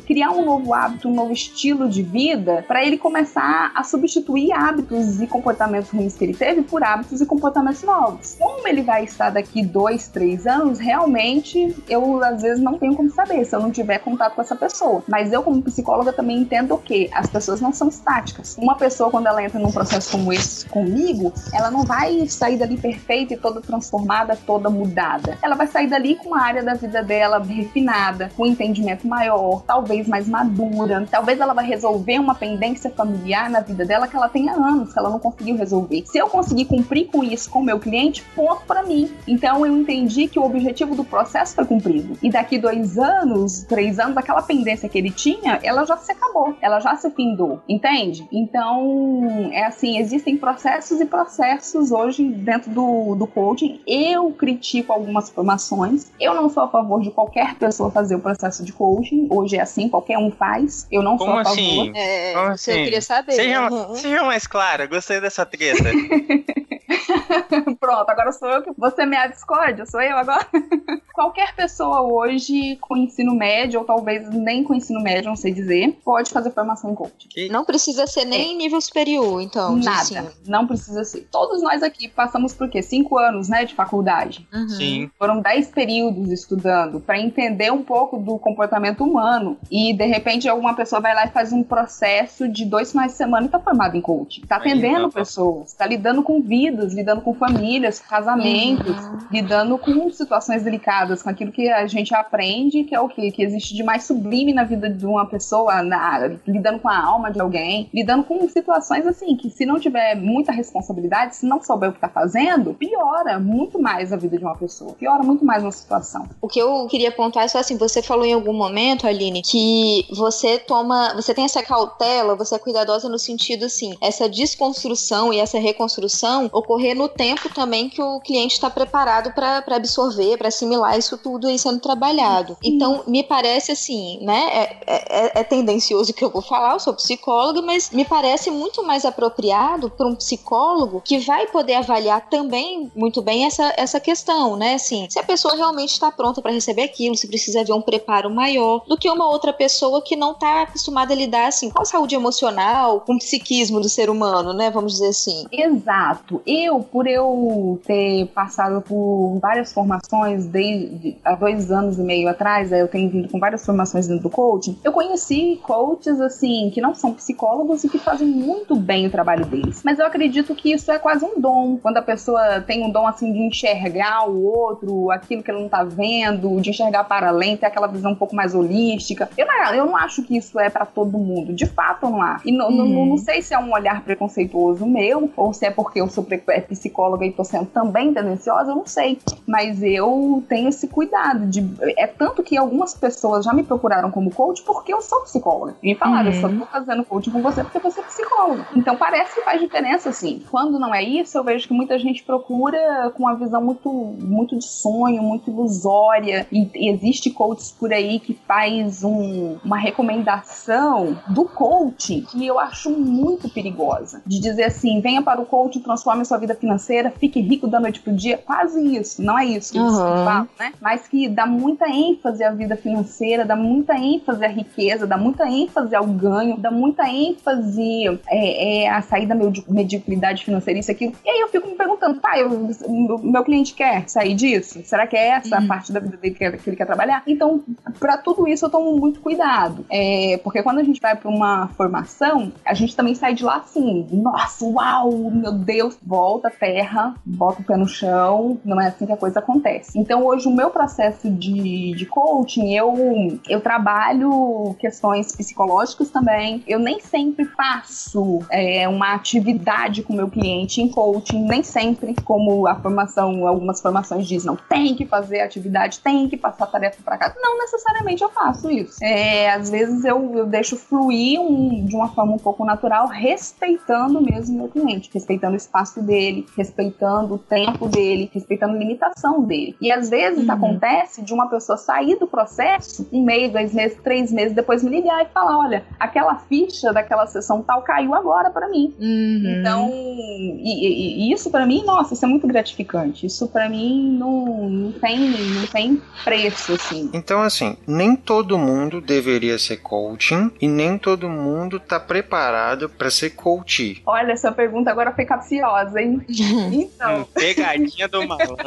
criar um novo hábito, um novo estilo de vida, para ele começar a substituir hábitos e comportamentos ruins que ele teve por hábitos e comportamentos novos. Como ele vai estar daqui dois, três anos, realmente eu às vezes não tenho como saber se eu não tiver contato com essa pessoa. Mas eu, como psicóloga, também entendo que as pessoas não são estáticas. Uma pessoa, quando ela entra num processo como esse comigo, ela não vai sair dali perfeita e toda transformada, toda mudada. Ela vai sair dali com uma área da vida dela refinada, com um entendimento maior, talvez mais madura. Talvez ela vai resolver uma pendência familiar na vida dela que ela tenha anos, que ela não conseguiu resolver. Se eu conseguir cumprir com isso com o meu cliente, ponto para mim. Então eu entendi que o objetivo do processo foi cumprido. E daqui dois anos, três anos, aquela pendência que ele tinha, ela já se acabou, ela já se findou, entende? Então, é assim, existem processos e processos hoje dentro do, do coaching. Eu critico algumas formações, eu não sou a favor de qualquer pessoa fazer o processo de coaching, hoje é assim, qualquer um faz, eu não Como sou a favor. Assim? É, Como você assim? queria saber. Seja, Uhum. seja mais clara, gostei dessa treta. Pronto, agora sou eu que. Você me discórdia? Sou eu agora? Qualquer pessoa hoje com ensino médio, ou talvez nem com ensino médio, não sei dizer, pode fazer formação em coaching. Não precisa ser nem nível superior, então. Nada. Não precisa ser. Todos nós aqui passamos por quê? Cinco anos, né, de faculdade. Uhum. Sim. Foram dez períodos estudando para entender um pouco do comportamento humano. E de repente alguma pessoa vai lá e faz um processo de dois finais de semana e tá formado em coaching. Tá Aí, atendendo não. pessoas, tá lidando com vidas, lidando com famílias, casamentos, Uhum. lidando com situações delicadas, com aquilo que a gente aprende, que é o que, que existe de mais sublime na vida de uma pessoa, na- lidando com a alma de alguém, lidando com situações assim, que se não tiver muita responsabilidade, se não souber o que tá fazendo, piora muito mais a vida de uma pessoa, piora muito mais uma situação. O que eu queria pontuar é só assim, você falou em algum momento, Aline, que você toma, você tem essa cautela, você é cuidadosa no sentido assim, essa desconstrução e essa reconstrução ocorrer no tempo também que o cliente está preparado para absorver, para assimilar isso tudo aí sendo trabalhado. Então, me parece assim, né? É, é- é tendencioso o que eu vou falar, eu sou psicóloga, mas me parece muito mais apropriado para um psicólogo que vai poder avaliar também muito bem essa, essa questão, né? Assim, se a pessoa realmente está pronta para receber aquilo, se precisa de um preparo maior do que uma outra pessoa que não está acostumada a lidar assim com a saúde emocional, com o psiquismo do ser humano, né? Vamos dizer assim. Exato. Eu, por eu ter passado por várias formações desde há dois anos e meio atrás, eu tenho vindo com várias formações dentro do coaching, eu conheci coaches assim que não são psicólogos e que fazem muito bem o trabalho deles. Mas eu acredito que isso é quase um dom. Quando a pessoa tem um dom assim de enxergar o outro, aquilo que ele não tá vendo, de enxergar para além, ter aquela visão um pouco mais holística. Eu não, eu não acho que isso é para todo mundo. De fato, não há. E não, não- não, não sei se é um olhar preconceituoso meu, ou se é porque eu sou é psicóloga e tô sendo também tendenciosa, eu não sei. Mas eu tenho esse cuidado de. É tanto que algumas pessoas já me procuraram como coach porque eu sou psicóloga. E me falaram, eu só tô fazendo coaching com você porque você é psicóloga. Então parece que faz diferença, assim. Quando não é isso, eu vejo que muita gente procura com uma visão muito, muito de sonho, muito ilusória. E, e existe coaches por aí que faz um- uma recomendação do coaching que eu acho muito perigosa. De dizer assim, venha para o coaching, transforme a sua vida financeira, fique rico da noite pro dia. Quase isso. Não é isso que eles Aham. falam, né? Mas que dá muita ênfase à vida financeira, dá muita ênfase à riqueza, dá muita ênfase ao ganho, dá muita ênfase é, é, à saída da medi- mediocridade financeira, isso e aquilo. E aí eu fico me perguntando, tá, eu, o meu cliente quer sair disso? Será que é essa a parte da vida dele que, que ele quer trabalhar? Então, para tudo isso eu tomo muito cuidado. É, porque quando a gente vai para uma formação, a gente também sai de lá assim, nossa, uau, meu Deus, volta à terra, bota o pé no chão, não é assim que a coisa acontece. Então, hoje, o meu processo de, de coaching, eu, eu trabalho questões psicológicas também. Eu nem sempre faço é, uma atividade com o meu cliente em coaching, nem sempre, como a formação, algumas formações dizem, não tem que fazer atividade, tem que passar tarefa para casa. Não necessariamente eu faço isso. É, às vezes eu, eu deixo fluir um- de uma forma um pouco natural, respeitando mesmo o meu cliente, respeitando o espaço dele, respeitando o tempo dele, respeitando a limitação dele. E às vezes vezes uhum. acontece de uma pessoa sair do processo um mês, dois meses, três meses, depois me ligar e falar: olha, aquela ficha daquela sessão tal caiu agora para mim. Uhum. Então, e, e, e isso para mim, nossa, isso é muito gratificante. Isso para mim não, não, tem, não tem preço, assim. Então, assim, nem todo mundo deveria ser coaching e nem todo mundo tá preparado para ser coach. Olha, essa pergunta agora foi capciosa, hein? então. Pegadinha do malandro.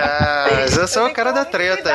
ah, eu sou o cara da treta.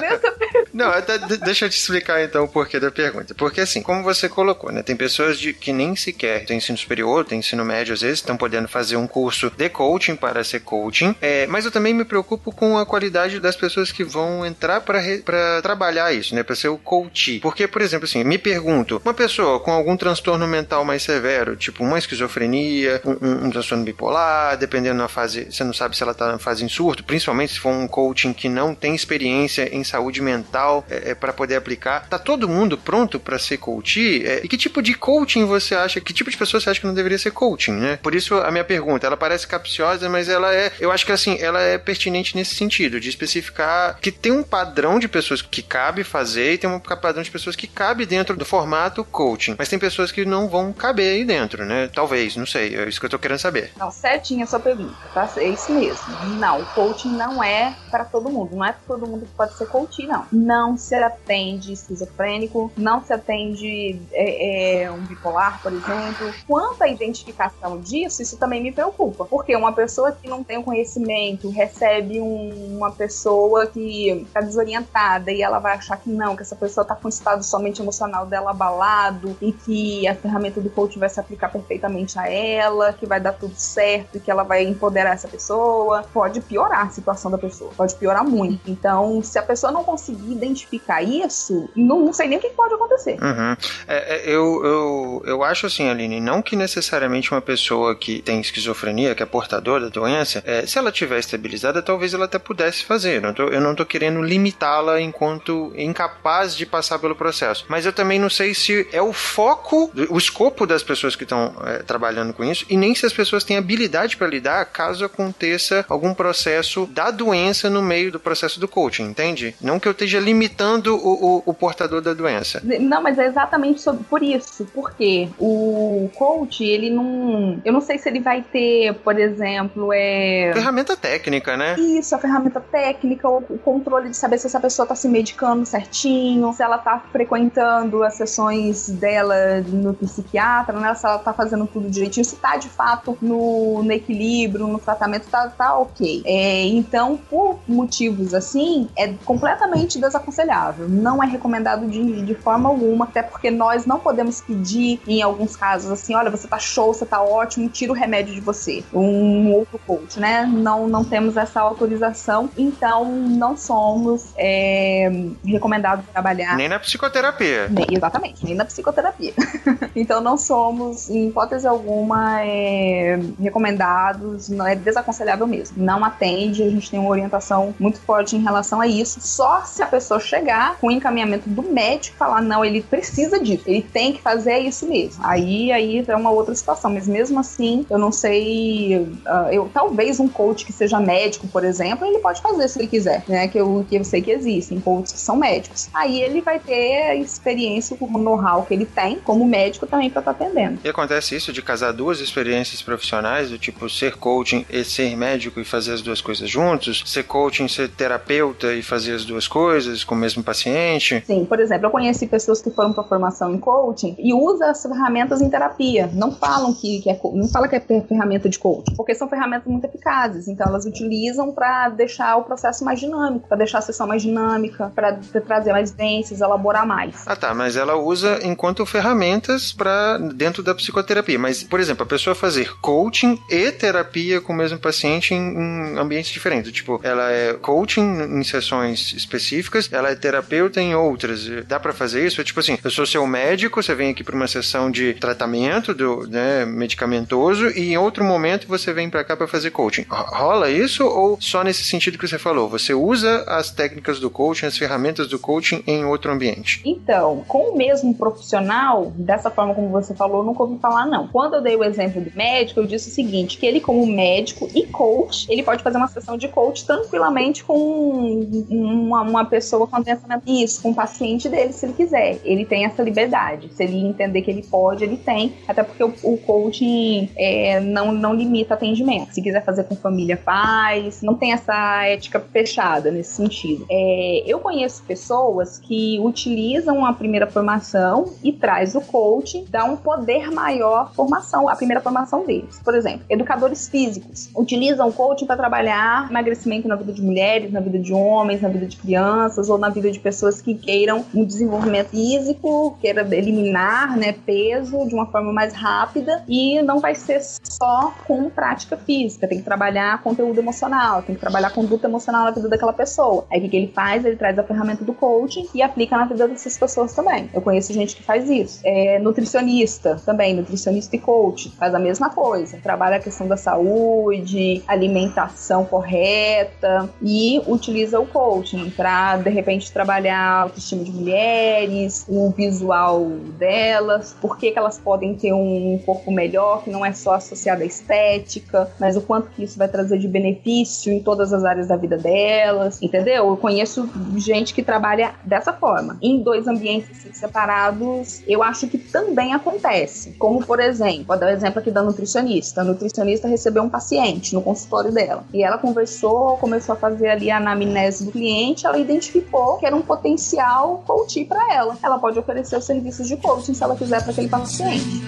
Não, até, deixa eu te explicar então o porquê da pergunta. Porque assim, como você colocou, né? Tem pessoas de, que nem sequer têm ensino superior, têm ensino médio às vezes, estão podendo fazer um curso de coaching para ser coaching. É, mas eu também me preocupo com a qualidade das pessoas que vão entrar para trabalhar isso, né? Para ser o coach. Porque, por exemplo, assim, me pergunto, uma pessoa com algum transtorno mental mais severo, tipo uma esquizofrenia, um, um, um transtorno bipolar, dependendo da fase, você não sabe se ela está na fase em surto, principalmente se for um coaching que não tem experiência em saúde mental é, é para poder aplicar. Tá todo mundo pronto para ser coach? É, e que tipo de coaching você acha? Que tipo de pessoa você acha que não deveria ser coaching, né? Por isso a minha pergunta, ela parece capciosa, mas ela é, eu acho que assim, ela é pertinente nesse sentido, de especificar que tem um padrão de pessoas que cabe fazer e tem um padrão de pessoas que cabe dentro do formato coaching. Mas tem pessoas que não vão caber aí dentro, né? Talvez, não sei. É isso que eu tô querendo saber. Não, certinha a sua pergunta, tá? É isso mesmo. Não, o coaching não é para todo mundo. Não é para todo mundo que pode ser coaching, não. Não se atende esquizofrênico, não se atende é, é, um bipolar, por exemplo. Quanto à identificação disso, isso também me preocupa. Porque uma pessoa que não tem o conhecimento recebe um, uma pessoa que está desorientada e ela vai achar que não, que essa pessoa está com o estado somente emocional dela abalado e que a ferramenta do coach vai se aplicar perfeitamente a ela, que vai dar tudo certo e que ela vai empoderar essa pessoa, pode piorar a situação da pessoa, pode piorar muito. Então, se a pessoa não conseguir identificar isso, não, não sei nem o que pode acontecer. Uhum. É, é, eu, eu, eu acho assim, Aline, não que necessariamente uma pessoa que tem esquizofrenia, que é portadora da doença, é, se ela tiver estabilizada, talvez ela até pudesse fazer. Eu não tô, eu não tô querendo limitá-la enquanto incapaz de passar pelo processo. Mas eu também não sei se é o foco, o escopo das pessoas que estão é, trabalhando com isso, e nem se as pessoas têm habilidade para lidar caso aconteça algum processo da doença no meio do processo do coaching, entende? Não que eu esteja limitando o, o, o portador da doença. Não, mas é exatamente sobre, por isso. Porque o coach, ele não. Eu não sei se ele vai ter, por exemplo, é. Ferramenta técnica, né? Isso, a ferramenta técnica, o, o controle de saber se essa pessoa tá se medicando certinho, se ela tá frequentando as sessões dela no psiquiatra, né? Se ela tá fazendo tudo direitinho, se tá de fato no, no equilíbrio, no tratamento, tá, tá ok. É, então, por motivos assim, é completamente desaconselhável. Não é recomendado de, de forma alguma, até porque nós não podemos pedir, em alguns casos, assim, olha, você tá show, você tá ótimo, tira o remédio de você. Um outro coach, né? Não, não temos essa autorização, então não somos é, recomendados trabalhar. Nem na psicoterapia. Nem, exatamente, nem na psicoterapia. então não somos, em hipótese alguma, é, recomendados, não é desaconselhável mesmo. Não atende, a gente tem uma orientação muito forte em relação a isso. Só se a pessoa chegar com o encaminhamento do médico e falar, não, ele precisa disso, ele tem que fazer isso mesmo. Aí, aí é uma outra situação, mas mesmo assim, eu não sei, uh, eu talvez um coach que seja médico, por exemplo, ele pode fazer se ele quiser, né? Que eu, que eu sei que existem coaches que são médicos. Aí ele vai ter experiência com o know-how que ele tem como médico também para estar tá atendendo. E acontece isso de casar duas experiências profissionais, do tipo ser coaching e ser médico e fazer as duas coisas juntos, ser coaching, ser terapeuta e fazer as duas coisas com o mesmo paciente? Sim, por exemplo, eu conheci pessoas que foram para formação em coaching e usam as ferramentas em terapia. Não falam que, que é não fala que é ferramenta de coaching, porque são ferramentas muito eficazes. Então elas utilizam para deixar o processo mais dinâmico, para deixar a sessão mais dinâmica, para trazer mais evidências, elaborar mais. Ah, tá, mas ela usa enquanto ferramentas para dentro da psicoterapia. Mas, por exemplo, a pessoa fazer coaching e terapia com o mesmo paciente em, em ambientes diferentes. Tipo, ela é coaching em sessões específicas ela é terapeuta em outras. Dá para fazer isso? É tipo assim, eu sou seu médico, você vem aqui para uma sessão de tratamento do, né, medicamentoso e em outro momento você vem para cá para fazer coaching. Rola isso ou só nesse sentido que você falou? Você usa as técnicas do coaching, as ferramentas do coaching em outro ambiente? Então, com o mesmo profissional, dessa forma como você falou, nunca ouvi falar não. Quando eu dei o exemplo do médico, eu disse o seguinte, que ele como médico e coach, ele pode fazer uma sessão de coach tranquilamente com uma, uma pessoa com pensamento isso, com um paciente dele, se ele quiser. Ele tem essa liberdade. Se ele entender que ele pode, ele tem. Até porque o, o coaching é, não, não limita atendimento. Se quiser fazer com família, faz. Não tem essa ética fechada nesse sentido. É, eu conheço pessoas que utilizam a primeira formação e traz o coaching, dá um poder maior à formação, a primeira formação deles. Por exemplo, educadores físicos utilizam o coaching para trabalhar emagrecimento na vida de mulheres, na vida de homens, na vida de crianças ou na vida de pessoas que queiram um desenvolvimento físico, queira eliminar né, peso de uma forma mais rápida e não vai ser só com prática física, tem que trabalhar conteúdo emocional, tem que trabalhar conduta emocional na vida daquela pessoa. Aí o que, ele faz? Ele traz a ferramenta do coaching e aplica na vida dessas pessoas também. Eu conheço gente que faz isso. É, nutricionista também, nutricionista e coach, faz a mesma coisa. Trabalha a questão da saúde, alimentação correta e utiliza o coaching para de repente trabalhar a autoestima de mulheres, o visual delas, por que, que elas podem ter um corpo melhor, que não é só associado à estética, mas o quanto que isso vai trazer de benefício em todas as áreas da vida delas, entendeu? Eu conheço gente que trabalha dessa forma. Em dois ambientes assim, separados, eu acho que também acontece. Como, por exemplo, vou dar o um exemplo aqui da nutricionista. A nutricionista recebeu um paciente no consultório dela e ela conversou, começou a fazer ali a anamnese do cliente, ela identificou que era um potencial coach para ela. Ela pode oferecer os serviços de coaching se ela quiser para aquele paciente.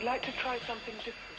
I'd like to try something different.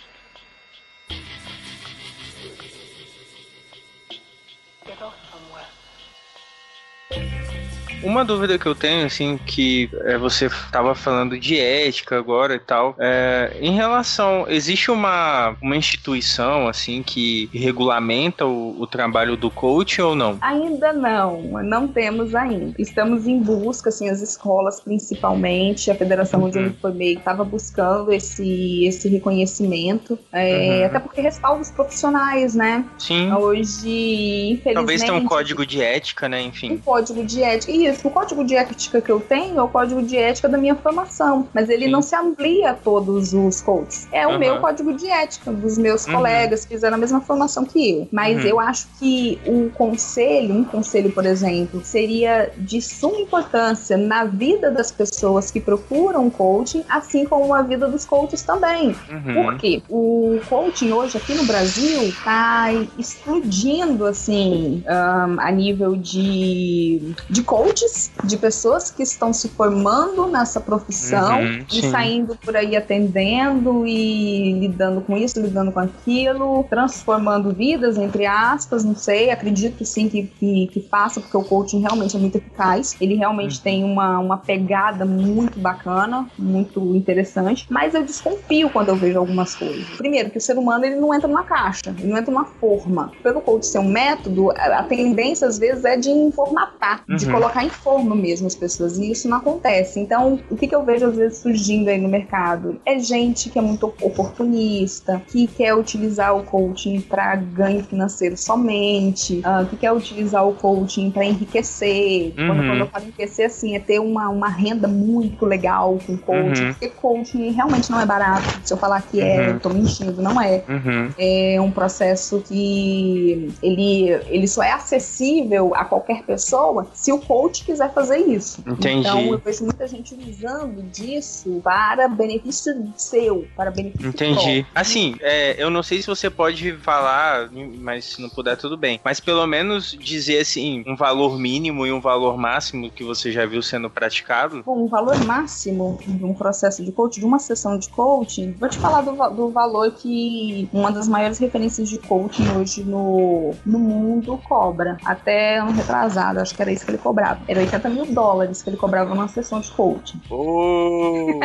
Uma dúvida que eu tenho, assim, que é, você estava falando de ética agora e tal, é, em relação, existe uma, uma instituição, assim, que regulamenta o, o trabalho do coach ou não? Ainda não, não temos ainda. Estamos em busca, assim, as escolas principalmente, a federação uhum. onde eu me formei estava buscando esse, esse reconhecimento, é, uhum. até porque respalda os profissionais, né? Sim. Hoje, infelizmente... Talvez tenha um código de ética, né, enfim. Um código de ética, e isso, o código de ética que eu tenho é o código de ética da minha formação, mas ele Sim. não se amplia a todos os coaches. É o uhum. meu código de ética, dos meus uhum. colegas que fizeram a mesma formação que eu. Mas uhum. eu acho que o conselho, um conselho, por exemplo, seria de suma importância na vida das pessoas que procuram coaching, assim como a vida dos coaches também. Uhum. Por quê? O coaching hoje aqui no Brasil está explodindo, assim, um, a nível de, de coach coaches, de pessoas que estão se formando nessa profissão uhum, e saindo por aí atendendo e lidando com isso, lidando com aquilo, transformando vidas, entre aspas, não sei, acredito sim que, que, que faça, porque o coaching realmente é muito eficaz, ele realmente uhum. tem uma, uma pegada muito bacana, muito interessante, mas eu desconfio quando eu vejo algumas coisas. Primeiro, que o ser humano ele não entra numa caixa, ele não entra numa forma. Pelo coach ser um método, a tendência às vezes é de informatar, uhum. de colocar em forma mesmo as pessoas, e isso não acontece. Então, o que, que eu vejo às vezes surgindo aí no mercado? É gente que é muito oportunista, que quer utilizar o coaching para ganho financeiro somente, uh, que quer utilizar o coaching para enriquecer. Uhum. Quando, quando, eu falo enriquecer, assim, é ter uma, uma renda muito legal com coaching, uhum. porque coaching realmente não é barato. Se eu falar que é, uhum. eu tô mentindo, não é. Uhum. É um processo que ele, ele só é acessível a qualquer pessoa se o coach realmente quiser fazer isso. Entendi. Então eu vejo muita gente usando disso para benefício seu, para benefício Entendi. próprio. Assim, é, eu não sei se você pode falar, mas se não puder, tudo bem. Mas pelo menos dizer assim, um valor mínimo e um valor máximo que você já viu sendo praticado. Bom, o valor máximo de um processo de coaching, de uma sessão de coaching, vou te falar do, do valor que uma das maiores referências de coaching hoje no, no mundo cobra. Até ano retrasado, acho que era isso que ele cobrava. Era 80 mil dólares que ele cobrava numa sessão de coaching. Oh.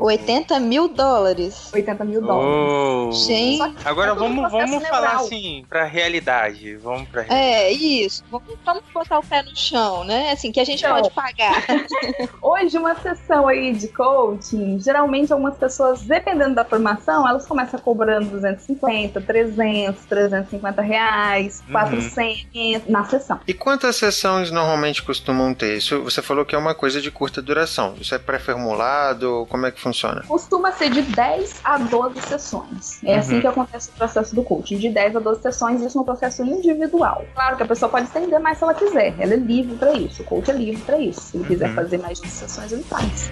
80 mil dólares. 80 mil dólares. Oh. Gente. Agora É vamos, vamos falar neural. assim, pra realidade. Vamos pra realidade. É, isso. Vamos, vamos botar o pé no chão, né? Assim, que a gente Não. pode pagar. Hoje, uma sessão aí de coaching, geralmente algumas pessoas, dependendo da formação, elas começam cobrando 250, 300, 350 reais, Uhum. 400 na sessão. E quantas sessões normalmente costumam ter? Isso você falou que é uma coisa de curta duração. Isso é pré-formulado? Como é que funciona? Costuma ser de 10 a 12 sessões. É assim Uhum. que acontece o processo do coaching, de 10 a 12 sessões, isso no processo individual. Claro que a pessoa pode estender mais se ela quiser, ela é livre para isso, o coach é livre para isso. Se ele quiser Uhum. fazer mais de sessões, ele faz.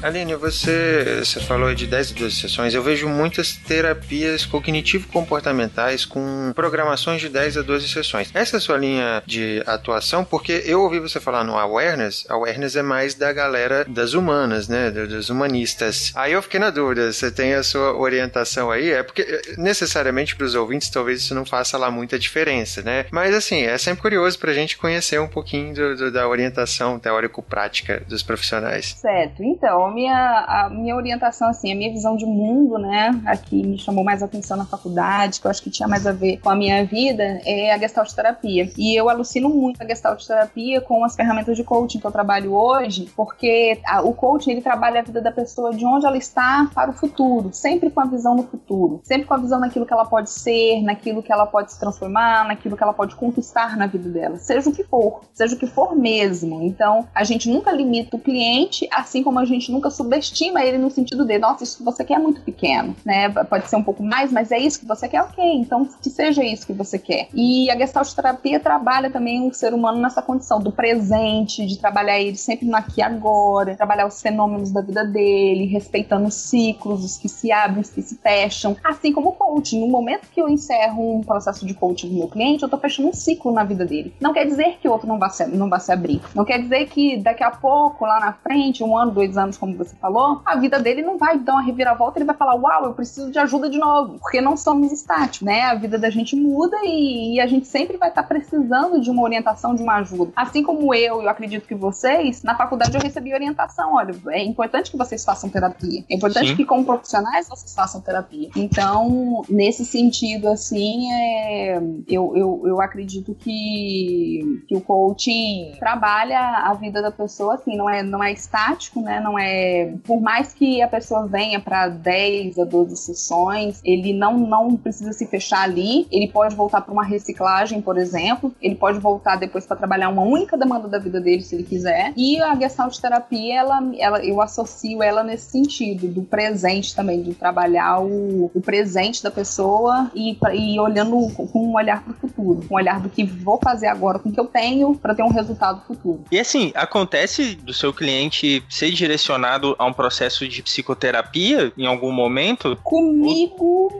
Aline, você, você falou de 10 a 12 sessões. Eu vejo muitas terapias cognitivo-comportamentais com programações de 10 a 12 sessões. Essa é a sua linha de atuação? Porque eu ouvi você falar no Awareness. Awareness é mais da galera das humanas, né? do- Dos humanistas. Aí eu fiquei na dúvida. Você tem a sua orientação aí? É porque eh, necessariamente para os ouvintes talvez isso não faça lá muita diferença, né? Mas assim, é sempre curioso pra gente conhecer um pouquinho do- do- da orientação teórico-prática dos profissionais. Certo. Então, minha, a minha orientação, assim, a minha visão de mundo, né, aqui me chamou mais atenção na faculdade, que eu acho que tinha mais a ver com a minha vida, é a Gestalt terapia. E eu alucino muito a Gestalt terapia com as ferramentas de coaching que eu trabalho hoje, porque a- o coaching, ele trabalha a vida da pessoa de onde ela está para o futuro, sempre com a visão no futuro, sempre com a visão naquilo que ela pode ser, naquilo que ela pode se transformar, naquilo que ela pode conquistar na vida dela, seja o que for, seja o que for mesmo. Então, a gente nunca limita o cliente, assim como a gente nunca subestima ele no sentido de, nossa, isso que você quer é muito pequeno, né? Pode ser um pouco mais, mas é isso que você quer, ok, então que seja isso que você quer. E a Gestalt terapia trabalha também o ser humano nessa condição do presente, de trabalhar ele sempre no aqui e agora, trabalhar os fenômenos da vida dele, respeitando os ciclos, os que se abrem, os que se fecham, assim como o coaching. No momento que eu encerro um processo de coaching do meu cliente, eu tô fechando um ciclo na vida dele. Não quer dizer que o outro não vai se, não se abrir. Não quer dizer que daqui a pouco, lá na frente, um ano, dois anos, como você falou, a vida dele não vai dar uma reviravolta, ele vai falar, uau, eu preciso de ajuda de novo, porque não somos estáticos, né? A vida da gente muda e, e a gente sempre vai estar precisando de uma orientação, de uma ajuda. Assim como eu, eu acredito que vocês, na faculdade eu recebi orientação, olha, é importante que vocês façam terapia, é importante Sim. que como profissionais vocês façam terapia. Então, nesse sentido, assim, é, eu, eu, eu acredito que, que o coaching trabalha a vida da pessoa, assim, não é, não é estático, né? Não é. Por mais que a pessoa venha para 10 a 12 sessões, ele não, não precisa se fechar ali, ele pode voltar para uma reciclagem, por exemplo, ele pode voltar depois para trabalhar uma única demanda da vida dele, se ele quiser. E a Gestalt terapia, ela, ela, eu associo ela nesse sentido, do presente também, de trabalhar o, o presente da pessoa e, e olhando com um olhar para o futuro, com um olhar do que vou fazer agora com o que eu tenho para ter um resultado futuro. E assim, acontece do seu cliente ser direcionado a um processo de psicoterapia em algum momento? Comigo,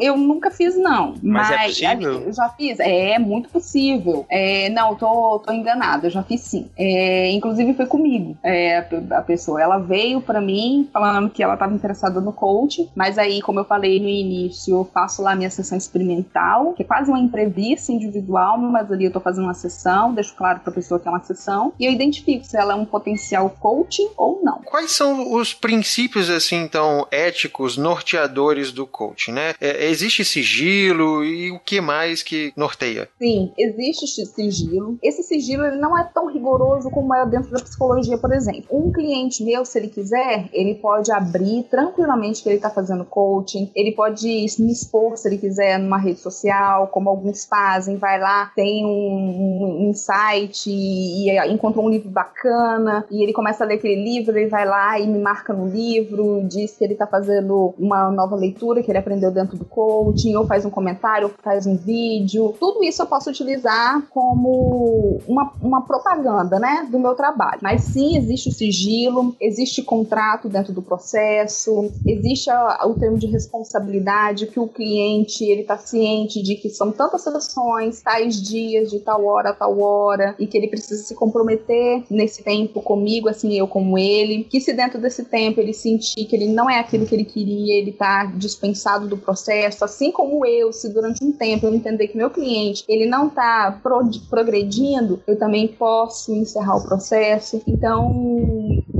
eu nunca fiz, não. Mas Mas, é possível? Eu já fiz. É, muito possível. É, não, tô, tô enganada, eu já fiz sim. É, inclusive foi comigo. É, a pe- a pessoa, ela veio pra mim falando que ela tava interessada no coach, mas aí, como eu falei no início, eu faço lá minha sessão experimental, que é quase uma entrevista individual, mas ali eu tô fazendo uma sessão, deixo claro pra pessoa que é uma sessão, e eu identifico se ela é um potencial coach ou não. Quais são os princípios, assim, então, éticos, norteadores do coaching, né? É, É, existe sigilo e o que mais que norteia? Sim, existe sigilo. Esse sigilo ele não é tão rigoroso como é dentro da psicologia, por exemplo. Um cliente meu, se ele quiser, ele pode abrir tranquilamente que ele está fazendo coaching, ele pode me expor se ele quiser numa rede social, como alguns fazem, vai lá, tem um, um site e, e encontrou um livro bacana e ele começa a ler aquele livro, ele vai lá e me marca no livro, diz que ele está fazendo uma nova leitura que ele aprendeu dentro do coaching, ou faz um comentário, ou faz um vídeo. Tudo isso eu posso utilizar como uma, uma propaganda, né, do meu trabalho. Mas sim, existe o sigilo, existe contrato dentro do processo, existe a, o termo de responsabilidade que o cliente ele está ciente de que são tantas sessões, tais dias, de tal hora a tal hora, e que ele precisa se comprometer nesse tempo comigo, assim eu como ele, que se dentro desse tempo ele sentir que ele não é aquilo que ele queria, ele está dispensado do processo, assim como eu, se durante um tempo eu entender que meu cliente ele não está pro, progredindo, eu também posso encerrar o processo. Então,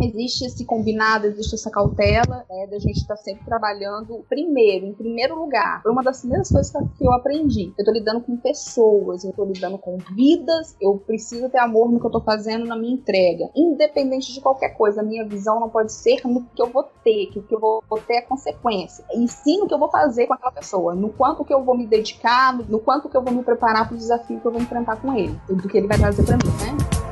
existe esse combinado, existe essa cautela né, da gente estar tá sempre trabalhando primeiro, em primeiro lugar. Foi uma das primeiras coisas que eu aprendi. Eu tô lidando com pessoas, eu tô lidando com vidas, eu preciso ter amor no que eu tô fazendo na minha entrega. Independente de qualquer coisa, a minha visão não pode ser no que eu vou ter, que o que eu vou ter é consequência. E sim no que eu vou fazer com aquela pessoa, no quanto que eu vou me dedicar, no quanto que eu vou me preparar para o desafio que eu vou enfrentar com ele, do que ele vai trazer para mim, né?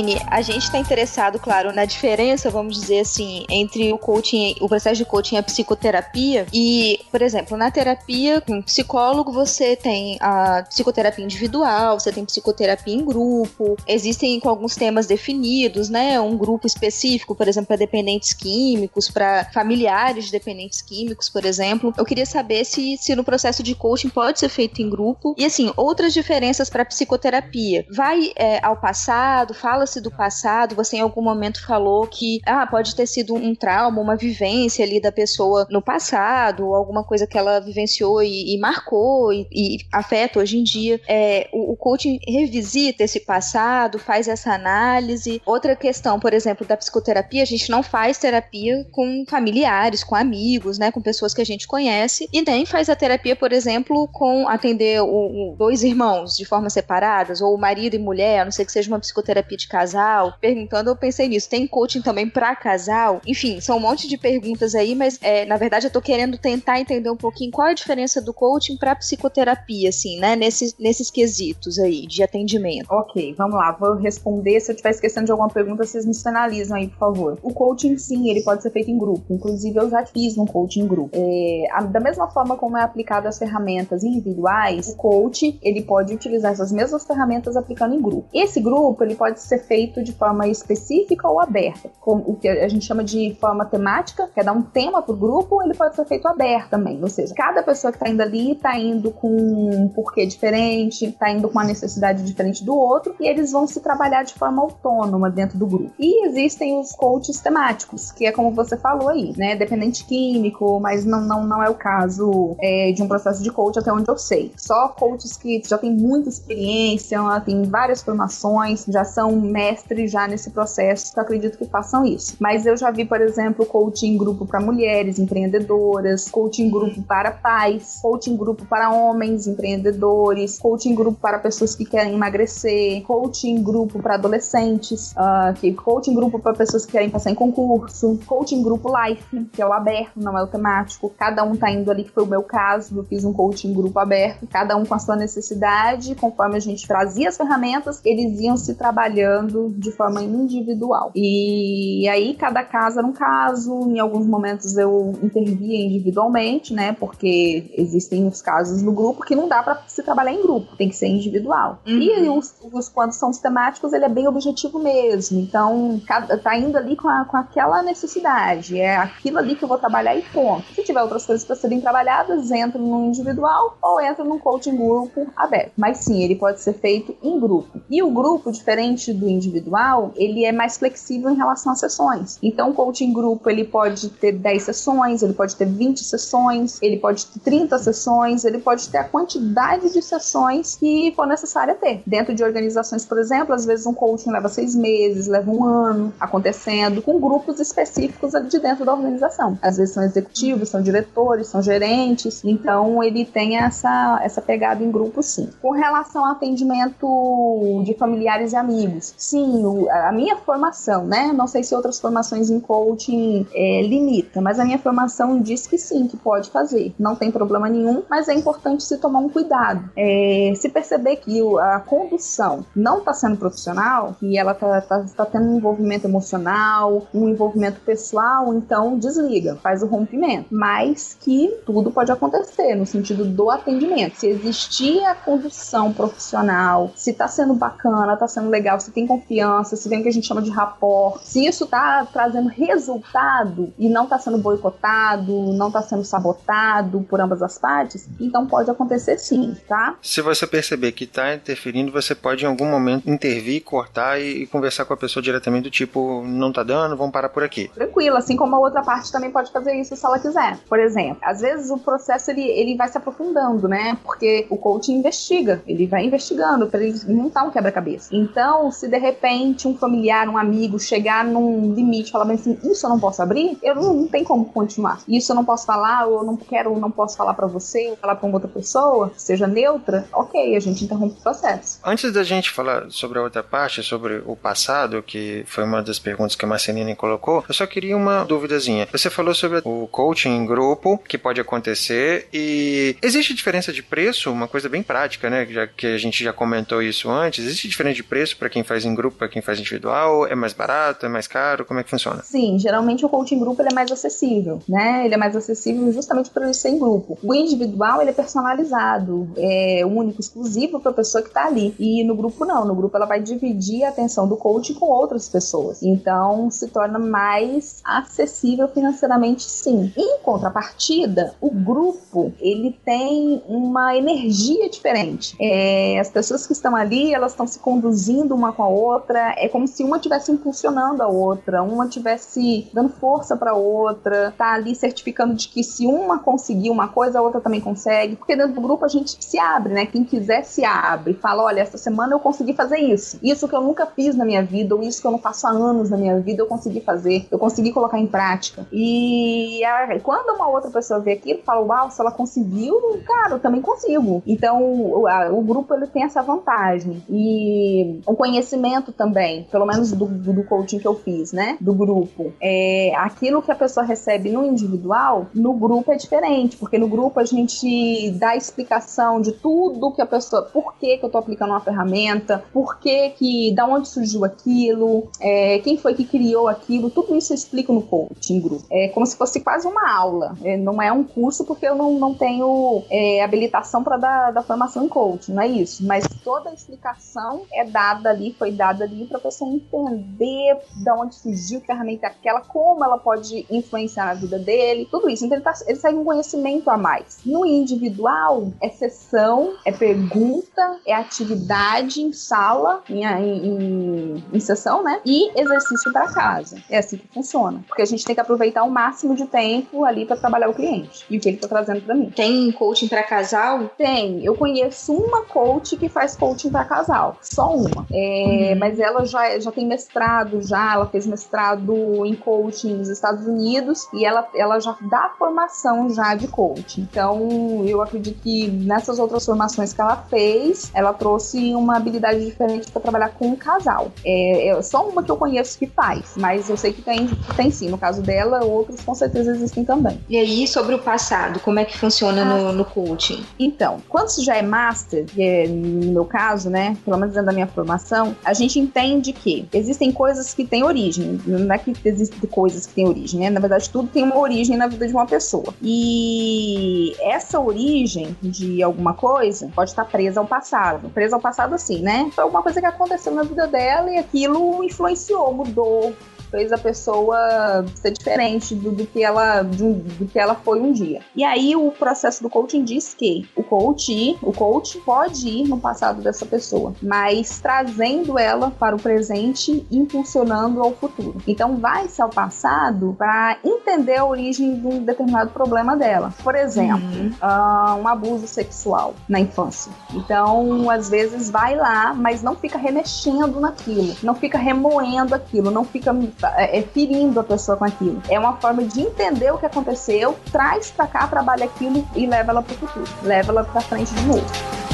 Aline, a gente está interessado, claro, na diferença, vamos dizer assim, entre o coaching, o processo de coaching e a psicoterapia. E, por exemplo, na terapia, com psicólogo, você tem a psicoterapia individual, você tem psicoterapia em grupo, existem com alguns temas definidos, né? Um grupo específico, por exemplo, para dependentes químicos, para familiares de dependentes químicos, por exemplo. Eu queria saber se, se no processo de coaching pode ser feito em grupo. E, assim, outras diferenças para psicoterapia. Vai é, ao passado, fala-se do passado, você em algum momento falou que ah, pode ter sido um trauma, uma vivência ali da pessoa no passado, alguma coisa que ela vivenciou e, e marcou e, e, afeta hoje em dia. É, o, o coaching revisita esse passado, faz essa análise. Outra questão, por exemplo, da psicoterapia, a gente não faz terapia com familiares, com amigos, né, com pessoas que a gente conhece, e nem faz a terapia, por exemplo, com atender o, o dois irmãos de forma separadas, ou marido e mulher, a não ser que seja uma psicoterapia terapia de casal, perguntando, eu pensei nisso. Tem coaching também para casal? Enfim, são um monte de perguntas aí, mas é, na verdade eu tô querendo tentar entender um pouquinho qual é a diferença do coaching para psicoterapia, assim, né? Nesses, nesses quesitos aí de atendimento. Ok, vamos lá, vou responder. Se eu estiver esquecendo de alguma pergunta, vocês me sinalizam aí, por favor. O coaching, sim, ele pode ser feito em grupo. Inclusive, eu já fiz um coaching em grupo. É, a, da mesma forma como é aplicado as ferramentas individuais, o coach, ele pode utilizar essas mesmas ferramentas aplicando em grupo. Esse grupo, ele pode ser feito de forma específica ou aberta, com o que a gente chama de forma temática, que é dar um tema para o grupo, ele pode ser feito aberto também, ou seja, cada pessoa que está indo ali está indo com um porquê diferente, está indo com uma necessidade diferente do outro, e eles vão se trabalhar de forma autônoma dentro do grupo. E existem os coaches temáticos, que é como você falou aí, né, dependente químico, mas não, não, não é o caso é, de um processo de coach até onde eu sei. Só coaches que já têm muita experiência, têm várias formações, já são mestres já nesse processo, que eu acredito que façam isso. Mas eu já vi, por exemplo, coaching grupo para mulheres empreendedoras, coaching grupo para pais, coaching grupo para homens empreendedores, coaching grupo para pessoas que querem emagrecer, coaching grupo para adolescentes, uh, que coaching grupo para pessoas que querem passar em concurso, coaching grupo life, que é o aberto, não é o temático. Cada um tá indo ali, que foi o meu caso, eu fiz um coaching grupo aberto, cada um com a sua necessidade, conforme a gente trazia as ferramentas, eles iam se trabalhando trabalhando de forma individual. E aí, cada caso era um caso, em alguns momentos eu intervia individualmente, né? Porque existem os casos no grupo que não dá para se trabalhar em grupo, tem que ser individual. Uhum. E os, os quando são sistemáticos, ele é bem objetivo mesmo. Então, cada, tá indo ali com, a, com aquela necessidade. É aquilo ali que eu vou trabalhar e ponto. Se tiver outras coisas para serem trabalhadas, entra no individual ou entra num coaching grupo aberto. Mas sim, ele pode ser feito em grupo. E o grupo, diferente do individual, ele é mais flexível em relação às sessões. Então, o coaching grupo, ele pode ter 10 sessões, ele pode ter 20 sessões, ele pode ter 30 sessões, ele pode ter a quantidade de sessões que for necessária ter. Dentro de organizações, por exemplo, às vezes um coaching leva seis meses, leva um ano acontecendo, com grupos específicos de dentro da organização. Às vezes são executivos, são diretores, são gerentes, então ele tem essa, essa pegada em grupo sim. Com relação ao atendimento de familiares e amigos, sim, o- a minha formação, né? Não sei se outras formações em coaching é, limita, mas a minha formação diz que sim, que pode fazer. Não tem problema nenhum, mas é importante se tomar um cuidado. É, se perceber que a condução não está sendo profissional, que ela está tá, tá tendo um envolvimento emocional, um envolvimento pessoal, então desliga, faz o rompimento. Mas que tudo pode acontecer no sentido do atendimento. Se existir a condução profissional, se tá sendo bacana, tá sendo legal, se tem confiança, se tem o que a gente chama de rapport, se isso tá trazendo resultado e não tá sendo boicotado, não tá sendo sabotado por ambas as partes, então pode acontecer sim, tá? Se você perceber que está interferindo, você pode em algum momento intervir, cortar e, e conversar com a pessoa diretamente do tipo, não tá dando, vamos parar por aqui. tranquilo, assim como a outra parte também pode fazer isso se ela quiser. Por exemplo, às vezes o processo ele, ele vai se aprofundando, né? Porque o coach investiga, ele vai investigando para ele montar um quebra-cabeça. Então, se de repente um familiar, um amigo chegar num limite falar bem assim, isso eu não posso abrir, eu não, não tem como continuar. Isso eu não posso falar, ou eu não quero, não posso falar para você, ou falar uma outra pessoa, seja neutra, ok, a gente interrompe o processo. Antes da gente falar sobre a outra parte, sobre o passado, que foi uma das perguntas que a Marcelina colocou, eu só queria uma duvidazinha. Você falou sobre o coaching em grupo, que pode acontecer, e existe diferença de preço? Uma coisa bem prática, né? Já que a gente já comentou isso antes. Existe diferença de preço para quem faz em grupo, para quem faz individual? É mais barato? É mais caro? Como é que funciona? Sim, geralmente o coaching em grupo é mais acessível, né? Ele é mais acessível justamente por ele ser em grupo. O individual ele é personalizado, é único, exclusivo para a pessoa que está ali. E no grupo não, no grupo ela vai dividir a atenção do coaching com outras pessoas. Então se torna mais acessível financeiramente, sim. Em contrapartida, o grupo ele tem uma energia diferente. É, as pessoas que estão ali elas estão se conduzindo uma com a outra. É como se uma estivesse impulsionando a outra, uma estivesse dando força para outra, tá ali certificando de que se uma conseguir uma coisa, a outra também consegue. Porque dentro do grupo a gente se abre, né? Quem quiser se abre. Fala: olha, essa semana eu consegui fazer isso. Isso que eu nunca fiz na minha vida, ou isso que eu não faço há anos na minha vida, eu consegui fazer. Eu consegui colocar em prática. E a- quando uma outra pessoa vê aquilo, fala: uau, se ela conseguiu, cara, eu também consigo. Então o, a- o grupo ele tem essa vantagem. E o conhecimento também, pelo menos do, do coaching que eu fiz, né? Do grupo. É, aquilo que a pessoa recebe no individual, no grupo é diferente, porque no grupo a gente dá explicação de tudo que a pessoa, por que, que eu tô aplicando uma ferramenta, por que que, da onde surgiu aquilo, é, quem foi que criou aquilo, tudo isso eu explico no coaching grupo. É como se fosse quase uma aula. É, não é um curso porque eu não, não tenho é, habilitação para dar da formação em coaching, não é isso. Mas toda a explicação é dada ali, foi dada ali para a pessoa entender da onde surgiu, que ferramenta aquela, como ela pode influenciar na vida dele, tudo isso. Então ele, tá, ele segue um conhecimento a mais. No individual, é sessão, é pergunta, é atividade em sala, em, em, em, sessão, né? E exercício para casa. É assim que funciona. Porque a gente tem que aproveitar o máximo de tempo ali para trabalhar o cliente e o que ele tá trazendo para mim. Tem coaching pra casal? Tem, eu conheço uma coach que faz coaching para casal, só uma. É, Mas ela já, já tem mestrado, já, ela fez mestrado em coaching nos Estados Unidos e ela, ela já dá formação já de coaching. Então, eu acredito que nessas outras formações que ela fez, ela trouxe uma habilidade diferente para trabalhar com um casal. É, é só uma que eu conheço que faz, mas eu sei que tem, tem sim. No caso dela, outros com certeza existem também. E aí, sobre o passado, como é que funciona no, no coaching? Então, quando você já é master, que é no meu caso, né, pelo menos dentro da minha formação, a gente entende que existem coisas que têm origem. Não é que existem coisas que têm origem, né? Na verdade, tudo tem uma origem na vida de uma pessoa. E essa origem de alguma coisa pode estar presa ao passado. Presa ao passado, assim, né? Foi alguma coisa que aconteceu na vida dela e aquilo influenciou, mudou, fez a pessoa ser diferente do, do que ela do, do, que ela foi um dia. E aí o processo do coaching diz que o coach, o coach pode ir no passado dessa pessoa, mas trazendo ela para o presente, impulsionando ao futuro. Então vai-se ao passado para entender a origem de um determinado problema dela. Por exemplo, uhum. uh, um abuso sexual na infância. Então, às vezes vai lá, mas não fica remexendo naquilo, não fica remoendo aquilo, não fica é, é, ferindo a pessoa com aquilo. É uma forma de entender o que aconteceu, traz pra cá, trabalha aquilo e leva ela pro futuro. Leva ela pra frente de novo.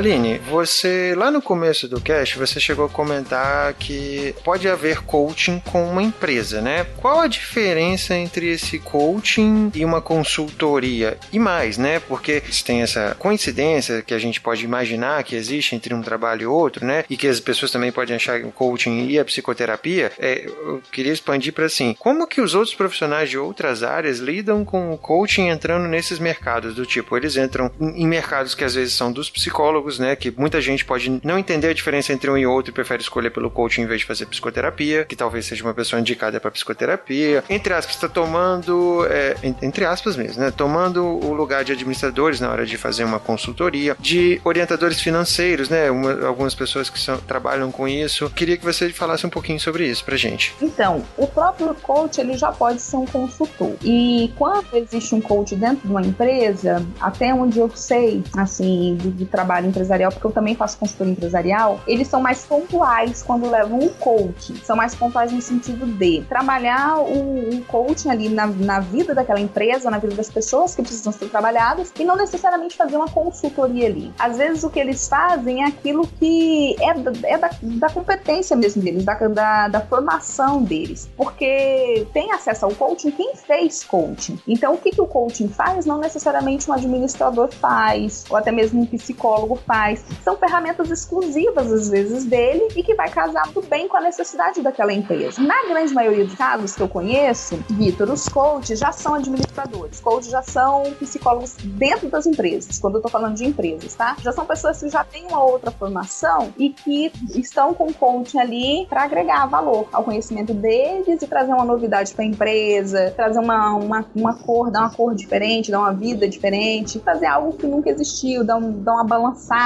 Aline, você lá no começo do cast você chegou a comentar que pode haver coaching com uma empresa, né? Qual a diferença entre esse coaching e uma consultoria? E mais, né? Porque tem essa coincidência que a gente pode imaginar que existe entre um trabalho e outro, né? E que as pessoas também podem achar que o coaching e a psicoterapia. É, eu queria expandir para assim, como que os outros profissionais de outras áreas lidam com o coaching entrando nesses mercados do tipo, eles entram em mercados que às vezes são dos psicólogos né? Que muita gente pode não entender a diferença entre um e outro e prefere escolher pelo coaching em vez de fazer psicoterapia, que talvez seja uma pessoa indicada para psicoterapia. Entre aspas, está tomando, é, entre aspas mesmo, né? Tomando o lugar de administradores na hora de fazer uma consultoria, de orientadores financeiros, né? Uma, algumas pessoas que são, trabalham com isso. Queria que você falasse um pouquinho sobre isso pra gente. Então, o próprio coach ele já pode ser um consultor. E quando existe um coach dentro de uma empresa, até onde eu sei, assim, do, do trabalho empresarial, porque eu também faço consultoria empresarial, eles são mais pontuais quando levam o coaching. São mais pontuais no sentido de trabalhar o, o coaching ali na, na vida daquela empresa, na vida das pessoas que precisam ser trabalhadas, e não necessariamente fazer uma consultoria ali. Às vezes o que eles fazem é aquilo que é, é da, da competência mesmo deles, da, da, da formação deles. Porque tem acesso ao coaching quem fez coaching. Então, o que, que o coaching faz, não necessariamente um administrador faz, ou até mesmo um psicólogo faz. São ferramentas exclusivas, às vezes, dele e que vai casar muito bem com a necessidade daquela empresa. Na grande maioria dos casos que eu conheço, Vitor, os coaches já são administradores, coaches já são psicólogos dentro das empresas, quando eu tô falando de empresas, tá? Já são pessoas que já têm uma outra formação e que estão com coaching ali para agregar valor ao conhecimento deles e trazer uma novidade para a empresa, trazer uma, uma, uma cor, dar uma cor diferente, dar uma vida diferente, fazer algo que nunca existiu, dar, um, dar uma balançada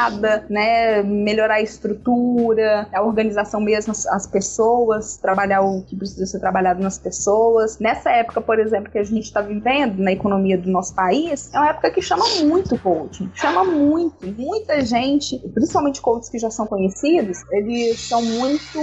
né? Melhorar a estrutura, a organização mesmo, as pessoas, trabalhar o que precisa ser trabalhado nas pessoas. Nessa época, por exemplo, que a gente está vivendo na economia do nosso país, é uma época que chama muito coaching. Chama muito. Muita gente, principalmente coaches que já são conhecidos, eles são muito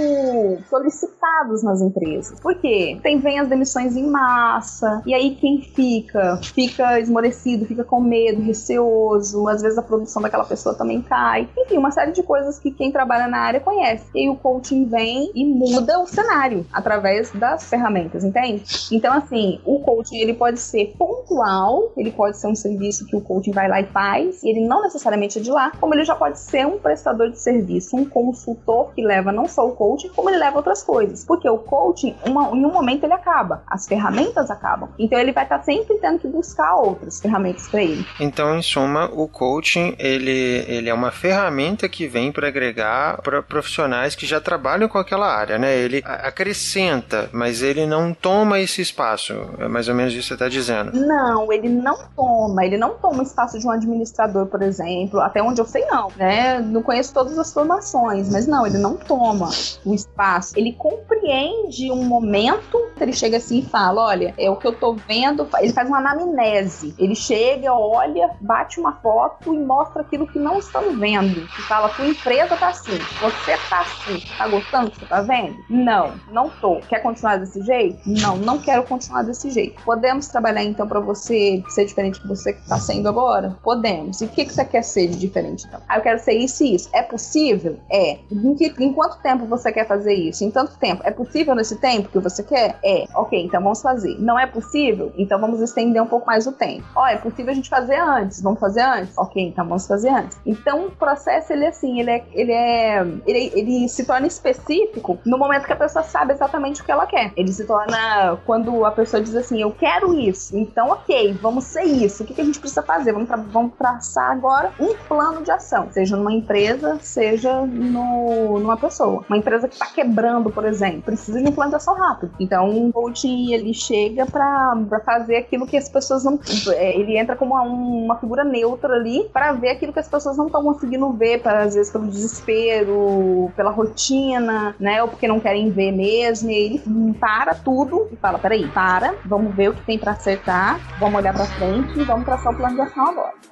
solicitados nas empresas. Por quê? Tem, vem as demissões em massa, e aí quem fica? Fica esmorecido, fica com medo, receoso, às vezes a produção daquela pessoa também cai. Enfim, uma série de coisas que quem trabalha na área conhece. E aí o coaching vem e muda o cenário através das ferramentas, entende? Então, assim, o coaching ele pode ser pontual, ele pode ser um serviço que o coaching vai lá e faz, e ele não necessariamente é de lá, como ele já pode ser um prestador de serviço, um consultor que leva não só o coaching, como ele leva outras coisas. Porque o coaching, uma, em um momento, ele acaba, as ferramentas acabam. Então, ele vai estar sempre tendo que buscar outras ferramentas para ele. Então, em suma, o coaching, ele ele é uma ferramenta que vem para agregar para profissionais que já trabalham com aquela área, né? Ele acrescenta, mas ele não toma esse espaço. É mais ou menos isso que você está dizendo. Não, ele não toma. Ele não toma o espaço de um administrador, por exemplo. Até onde eu sei, não. Né? Não conheço todas as formações, mas não, ele não toma o espaço. Ele compreende um momento, ele chega assim e fala: olha, é o que eu tô vendo. Ele faz uma anamnese. Ele chega, olha, bate uma foto e mostra aquilo que não estamos vendo. Que fala, tua empresa tá assim, você tá assim, tá gostando do que você tá vendo? Não, não tô. Quer continuar desse jeito? Não, não quero continuar desse jeito. Podemos trabalhar então para você ser diferente do que você tá sendo agora? Podemos. E o que, que você quer ser de diferente então? Ah, eu quero ser isso e isso. É possível? É. Em, que, em quanto tempo você quer fazer isso? Em tanto tempo. É possível nesse tempo que você quer? É. Ok, então vamos fazer. Não é possível? Então vamos estender um pouco mais o tempo. Ó, é possível a gente fazer antes. Vamos fazer antes? Ok, então vamos fazer antes. Então o processo, ele é assim, ele é. Ele, é, ele, ele se torna específico no momento que a pessoa sabe exatamente o que ela quer. Ele se torna quando a pessoa diz assim, eu quero isso. Então, ok, vamos ser isso. O que, que a gente precisa fazer? Vamos, tra vamos traçar agora um plano de ação. Seja numa empresa, seja no, numa pessoa. Uma empresa que está quebrando, por exemplo, precisa de um plano de ação rápido. Então, o coaching, ele chega para fazer aquilo que as pessoas não... É, ele entra como uma, uma figura neutra ali para ver aquilo que as pessoas não estão conseguindo ver, para, às vezes pelo desespero, pela rotina, né? Ou porque não querem ver mesmo. E ele para tudo e fala: peraí, para, vamos ver o que tem para acertar, vamos olhar para frente e vamos traçar o plano de ação agora.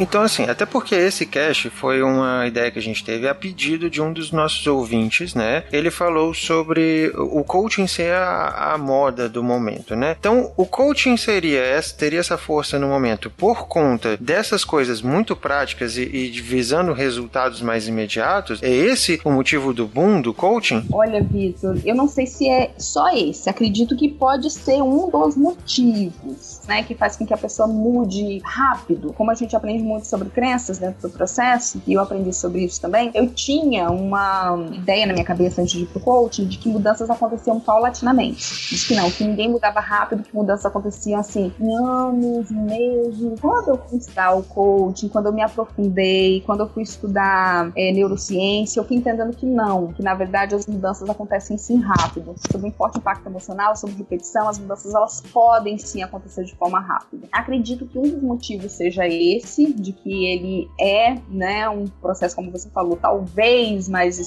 Então, assim, até porque esse cast foi uma ideia que a gente teve a pedido de um dos nossos ouvintes, né? Ele falou sobre o coaching ser a, a moda do momento, né? Então, o coaching seria essa, teria essa força no momento por conta dessas coisas muito práticas e, e visando resultados mais imediatos. É esse o motivo do boom do coaching? Olha, Vitor, eu não sei se é só esse. Acredito que pode ser um dos motivos, né, que faz com que a pessoa mude rápido. Como a gente aprende muito sobre crenças dentro do processo, e eu aprendi sobre isso também, eu tinha uma ideia na minha cabeça antes de ir pro coaching de que mudanças aconteciam paulatinamente. Diz que não, que ninguém mudava rápido, que mudanças aconteciam assim, em anos, meses. Quando eu fui estudar o coaching, quando eu me aprofundei, quando eu fui estudar é, neurociência, eu fui entendendo que não, que na verdade as mudanças acontecem sim rápido. Sob um forte impacto emocional, sob repetição, as mudanças elas podem sim acontecer de forma rápida. Acredito que um dos motivos seja esse, de que ele é, né, um processo, como você falou, talvez mais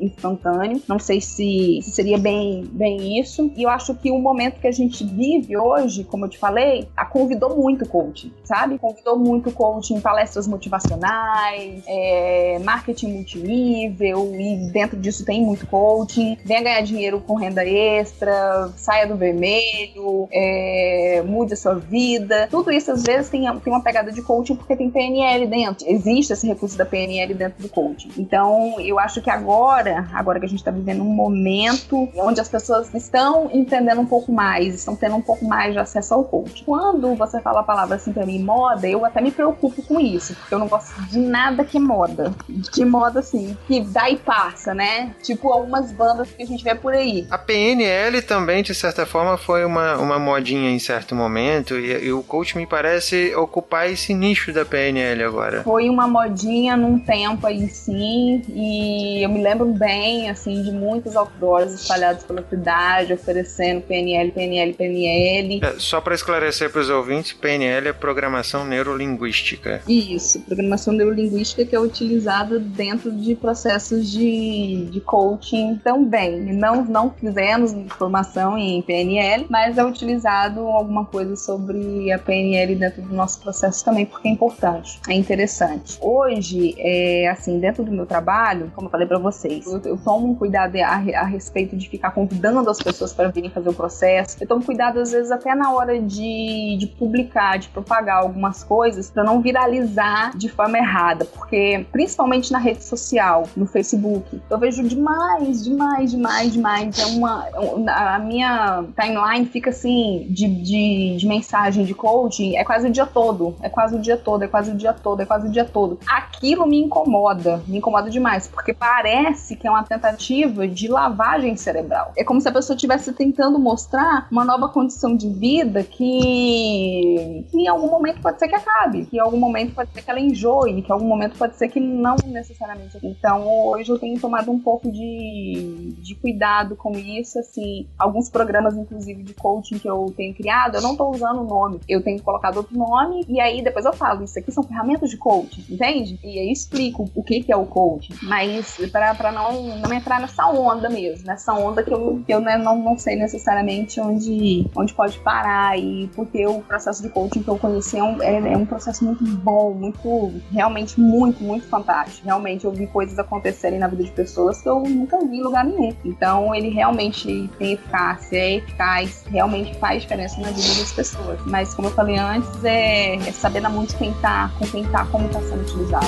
instantâneo. Não sei se, se seria bem, bem isso. E eu acho que o momento que a gente vive hoje, como eu te falei, a convidou muito o coaching, sabe? Convidou muito o coaching em palestras motivacionais, é, marketing multinível, e dentro disso tem muito coaching. Venha ganhar dinheiro com renda extra, saia do vermelho, é, mude a sua vida. Tudo isso às vezes tem, tem uma pegada de coaching porque tem PNL dentro. Existe esse recurso da PNL dentro do coaching. Então, eu acho que agora, agora que a gente está vivendo um momento onde as pessoas estão entendendo um pouco mais, estão tendo um pouco mais de acesso ao coaching. Quando você fala a palavra assim para mim, moda, eu até me preocupo com isso, porque eu não gosto de nada que é moda. De moda assim, que dá e passa, né? Tipo algumas bandas que a gente vê por aí. A PNL também, de certa forma, foi uma, uma modinha em certo momento, e, e o coach me parece ocupar esse nicho da PNL agora. Foi uma modinha num tempo aí sim, e eu me lembro bem, assim, de muitos outdoors espalhados pela cidade, oferecendo PNL, PNL, PNL. É, só para esclarecer para os ouvintes, PNL é Programação Neurolinguística. Isso, Programação Neurolinguística que é utilizada dentro de processos de, de coaching também. Não, não fizemos formação em PNL, mas é utilizado alguma coisa sobre a PNL dentro do nosso processo também, porque é importante é interessante. Hoje, é, assim, dentro do meu trabalho, como eu falei para vocês, eu, eu, tomo um cuidado a, a, respeito de ficar convidando as pessoas para virem fazer o processo. Eu tomo cuidado, às vezes, até na hora de, de publicar, de propagar algumas coisas, para não viralizar de forma errada, porque principalmente na rede social, no Facebook, eu vejo demais, demais, demais, demais. É uma. A minha timeline fica assim, de, de, de mensagem de coaching, é quase o dia todo. É quase o dia todo, é quase o dia todo, é quase o dia todo. Aquilo me incomoda, me incomoda demais, porque parece que é uma tentativa de lavagem cerebral. É como se a pessoa estivesse tentando mostrar uma nova condição de vida que, que em algum momento pode ser que acabe, que em algum momento pode ser que ela enjoe, que em algum momento pode ser que não necessariamente. Então, hoje eu tenho tomado um pouco de, de cuidado com isso, assim, alguns programas, inclusive, de coaching que eu tenho criado, eu não tô usando o nome, eu tenho colocado outro nome, e aí depois eu falo, isso aqui são ferramentas de coaching, entende? E aí explico o que, que é o coaching, mas para não, não entrar nessa onda mesmo, nessa onda que eu, que eu né, não, não sei necessariamente onde, onde pode parar, e porque o processo de coaching que eu conheci é um, é, é um processo muito bom, muito, realmente muito, muito fantástico. Realmente eu vi coisas acontecerem na vida de pessoas que eu nunca vi em lugar nenhum. Então ele realmente tem eficácia, é eficaz, realmente faz diferença na vida das pessoas. Mas como eu falei antes, é, é saber na muito quem tá, com quem tá, como tá sendo utilizado.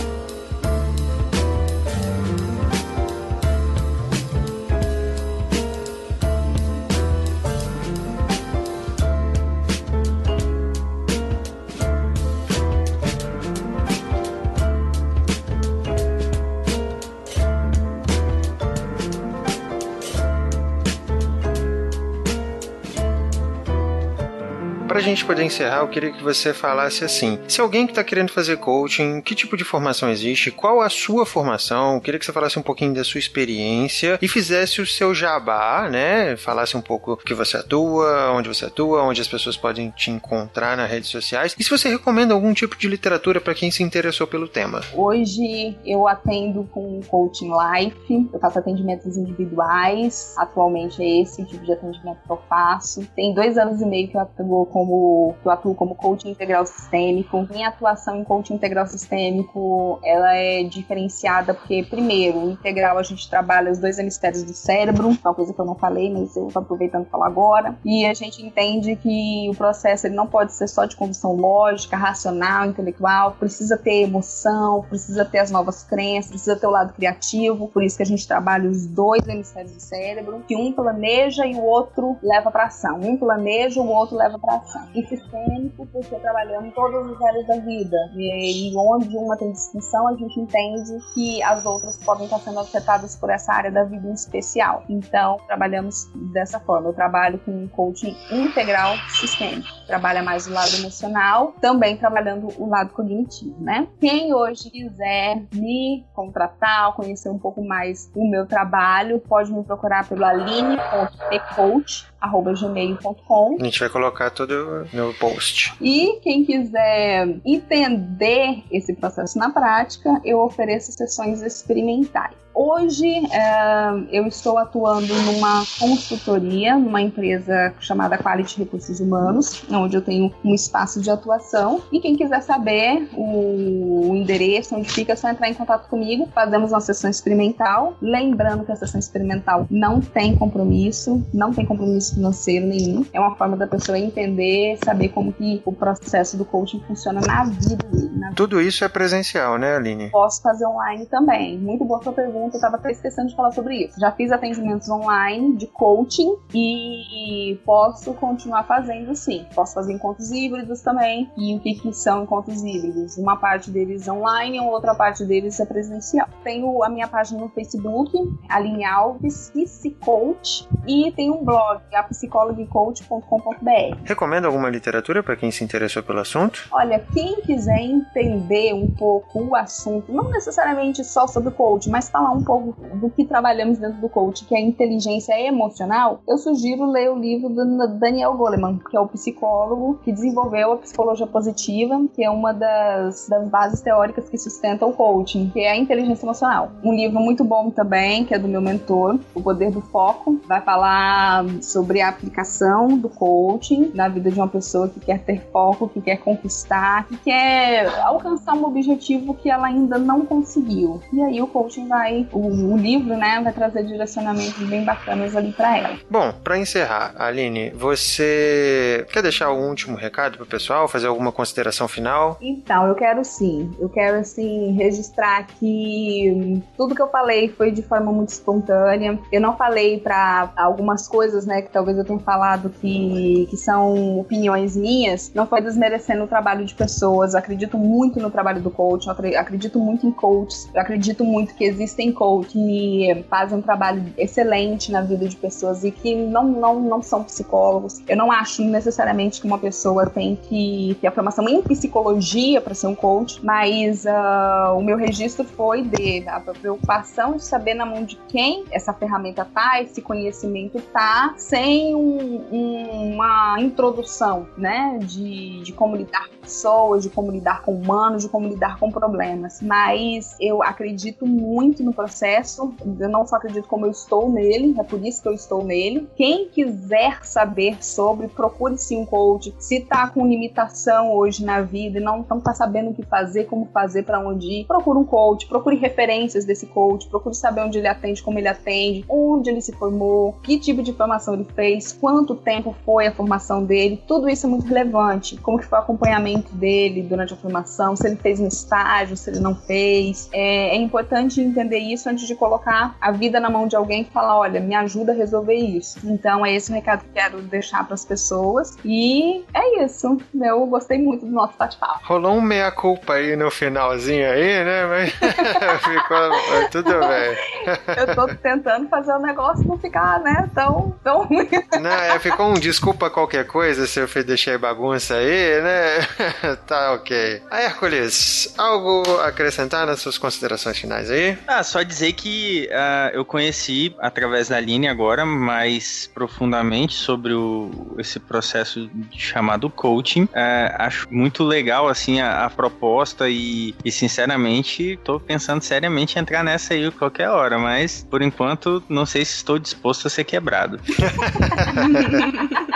Gente poder encerrar, eu queria que você falasse assim: se alguém que tá querendo fazer coaching, que tipo de formação existe? Qual a sua formação? Eu queria que você falasse um pouquinho da sua experiência e fizesse o seu jabá, né? Falasse um pouco que você atua, onde você atua, onde as pessoas podem te encontrar nas redes sociais. E se você recomenda algum tipo de literatura para quem se interessou pelo tema. Hoje eu atendo com coaching life, eu faço atendimentos individuais. Atualmente é esse tipo de atendimento que eu faço. Tem dois anos e meio que eu atuo como como eu atuo como coach integral sistêmico. Minha atuação em coach integral sistêmico, ela é diferenciada porque primeiro, integral a gente trabalha os dois hemisférios do cérebro, uma coisa que eu não falei, mas eu estou aproveitando para falar agora. E a gente entende que o processo ele não pode ser só de condução lógica, racional, intelectual, precisa ter emoção, precisa ter as novas crenças, precisa ter o lado criativo, por isso que a gente trabalha os dois hemisférios do cérebro, que um planeja e o outro leva para ação. Um planeja, o outro leva para ação e sistêmico, porque trabalhamos todas as áreas da vida. E, e onde uma tem distinção, a gente entende que as outras podem estar sendo afetadas por essa área da vida em especial. Então, trabalhamos dessa forma. Eu trabalho com um coaching integral sistêmico. Trabalha mais o lado emocional, também trabalhando o lado cognitivo, né? Quem hoje quiser me contratar, conhecer um pouco mais o meu trabalho, pode me procurar pelo aline.ecoach.gmail.com. A gente vai colocar todo no post. E quem quiser entender esse processo na prática, eu ofereço sessões experimentais. Hoje é, eu estou atuando numa consultoria, numa empresa chamada Quality Recursos Humanos, onde eu tenho um espaço de atuação. E quem quiser saber o, o endereço, onde fica, é só entrar em contato comigo. Fazemos uma sessão experimental. Lembrando que a sessão experimental não tem compromisso, não tem compromisso financeiro nenhum. É uma forma da pessoa entender, saber como que o processo do coaching funciona na vida dele. Na Tudo isso é presencial, né, Aline? Posso fazer online também. Muito boa sua pergunta pergunta, eu estava até esquecendo de falar sobre isso. Já fiz atendimentos online de coaching e posso continuar fazendo sim. Posso fazer encontros híbridos também. E o que, que são encontros híbridos? Uma parte deles online e outra parte deles é presencial. Tenho a minha página no Facebook, Aline Alves, Psicoach, e tem um blog, a psicologicoach.com.br. Recomenda alguma literatura para quem se interessou pelo assunto? Olha, quem quiser entender um pouco o assunto, não necessariamente só sobre coach, mas falar falar um pouco do que trabalhamos dentro do coach, que é inteligência emocional, eu sugiro ler o livro do Daniel Goleman, que é o psicólogo que desenvolveu a psicologia positiva, que é uma das, das bases teóricas que sustentam o coaching, que é a inteligência emocional. Um livro muito bom também, que é do meu mentor, O Poder do Foco, vai falar sobre a aplicação do coaching na vida de uma pessoa que quer ter foco, que quer conquistar, que quer alcançar um objetivo que ela ainda não conseguiu. E aí o coaching vai, o, o livro, né, vai trazer direcionamentos bem bacanas ali para ela. Bom, para encerrar, Aline, você quer deixar um último recado pro pessoal, fazer alguma consideração final? Então, eu quero sim. Eu quero assim registrar que tudo que eu falei foi de forma muito espontânea. Eu não falei para algumas coisas, né, que talvez eu tenha falado que, que são opiniões minhas, não foi desmerecendo o trabalho de pessoas. Eu acredito muito no trabalho do coach, acredito muito em coaches, eu acredito muito que existem coaches que fazem um trabalho excelente na vida de pessoas e que não, não, não são psicólogos. Eu não acho necessariamente que uma pessoa tem que ter a formação em psicologia para ser um coach, mas uh, o meu registro foi de a preocupação de saber na mão de quem essa ferramenta tá, esse conhecimento tá, sem um, um, uma introdução, né, de, de como lidar pessoas, de como lidar com humanos, de como lidar com problemas. Mas eu acredito muito no processo, eu não só acredito como eu estou nele, é por isso que eu estou nele. Quem quiser saber sobre, procure sim um coach. Se tá com limitação hoje na vida e não, não tá sabendo o que fazer, como fazer, para onde ir, procure um coach, procure referências desse coach, procure saber onde ele atende, como ele atende, onde ele se formou, que tipo de formação ele fez, quanto tempo foi a formação dele, tudo isso é muito relevante. Como que foi o acompanhamento dele durante a formação, se ele fez um estágio, se ele não fez. É, é importante entender isso antes de colocar a vida na mão de alguém e falar, olha, me ajuda a resolver isso. Então é esse o recado que eu quero deixar para as pessoas. E é isso. Eu gostei muito do nosso bate-papo. Rolou um meia-culpa aí no finalzinho aí, né? Mas ficou tudo bem. eu tô tentando fazer o negócio não ficar, né, tão, tão ruim. Não, é, ficou um desculpa qualquer coisa se eu deixei bagunça aí, né? tá ok. A Hércules, algo a acrescentar nas suas considerações finais aí? Ah, só dizer que uh, eu conheci através da Aline agora mais profundamente sobre o, esse processo chamado coaching. Uh, acho muito legal assim a, a proposta e, e, sinceramente tô pensando seriamente em entrar nessa aí qualquer hora, mas por enquanto não sei se estou disposto a ser quebrado.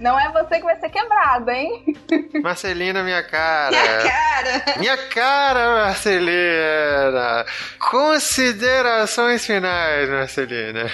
Não é você que vai ser quebrado, hein? Marcelina, minha cara. Minha cara. Minha cara, Marcelina. Considerações finais, Marcelina.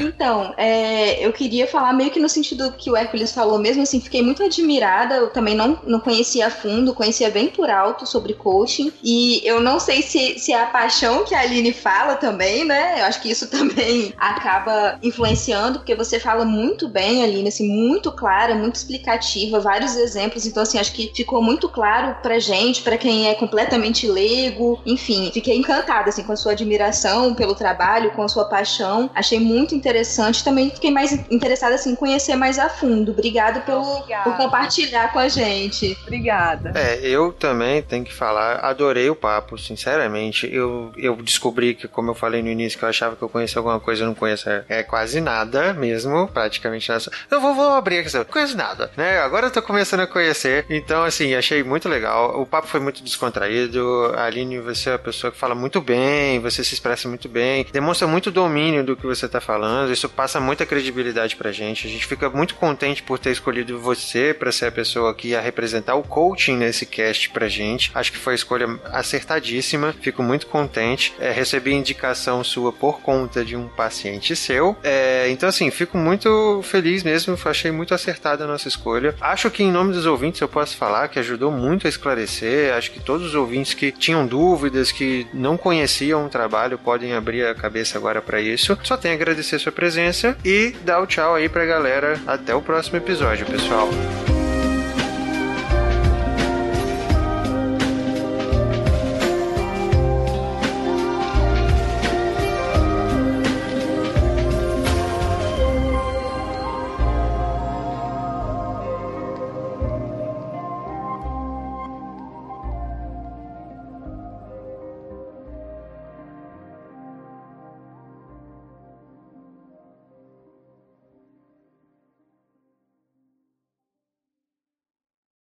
Então, é, eu queria falar meio que no sentido que o Hércules falou mesmo, assim, fiquei muito admirada. Eu também não, não conhecia a fundo, conhecia bem por alto sobre coaching. E eu não sei se, se é a paixão que a Aline fala também, né? Eu acho que isso também acaba influenciando, porque você fala muito bem, Aline, assim, muito clara, muito explicativa, vários exemplos. Então, assim, acho que ficou muito claro pra gente, pra quem é completamente leigo. Enfim, fiquei encantada, assim, com a sua admiração pelo trabalho, com a sua paixão. Achei muito interessante. Também fiquei mais interessada, assim, em conhecer mais a fundo. Obrigado pelo, por compartilhar com a gente. Obrigada. É, eu também tenho que falar, adorei o papo, sinceramente. Eu, eu descobri que, como eu falei no início, que eu achava que eu conhecia alguma coisa, eu não conheço é, quase nada mesmo, praticamente nada. Eu vou, vou abrir aqui, conheço nada, né? Agora eu tô começando a conhecer, então, assim, achei muito legal. O papo foi muito descontraído. A Aline, você é uma pessoa que fala muito bem, você se expressa muito bem, demonstra muito domínio do que você tá falando. Isso passa muita credibilidade pra gente. A gente fica muito contente por ter escolhido você para ser a pessoa que ia representar o coaching nesse cast pra gente. Acho que foi a escolha acertadíssima. Fico muito contente. É, recebi indicação sua por conta de um paciente seu. É, então, assim, fico muito feliz mesmo. Achei muito acertada a nossa escolha. Acho que, em nome dos ouvintes, eu posso falar que ajudou muito a esclarecer. Acho que todos os ouvintes que tinham dúvidas, que não conheciam o trabalho, podem abrir a cabeça agora para isso. Só tenho a agradecer a sua presença e dar o tchau aí pra galera. Até o próximo episódio, pessoal.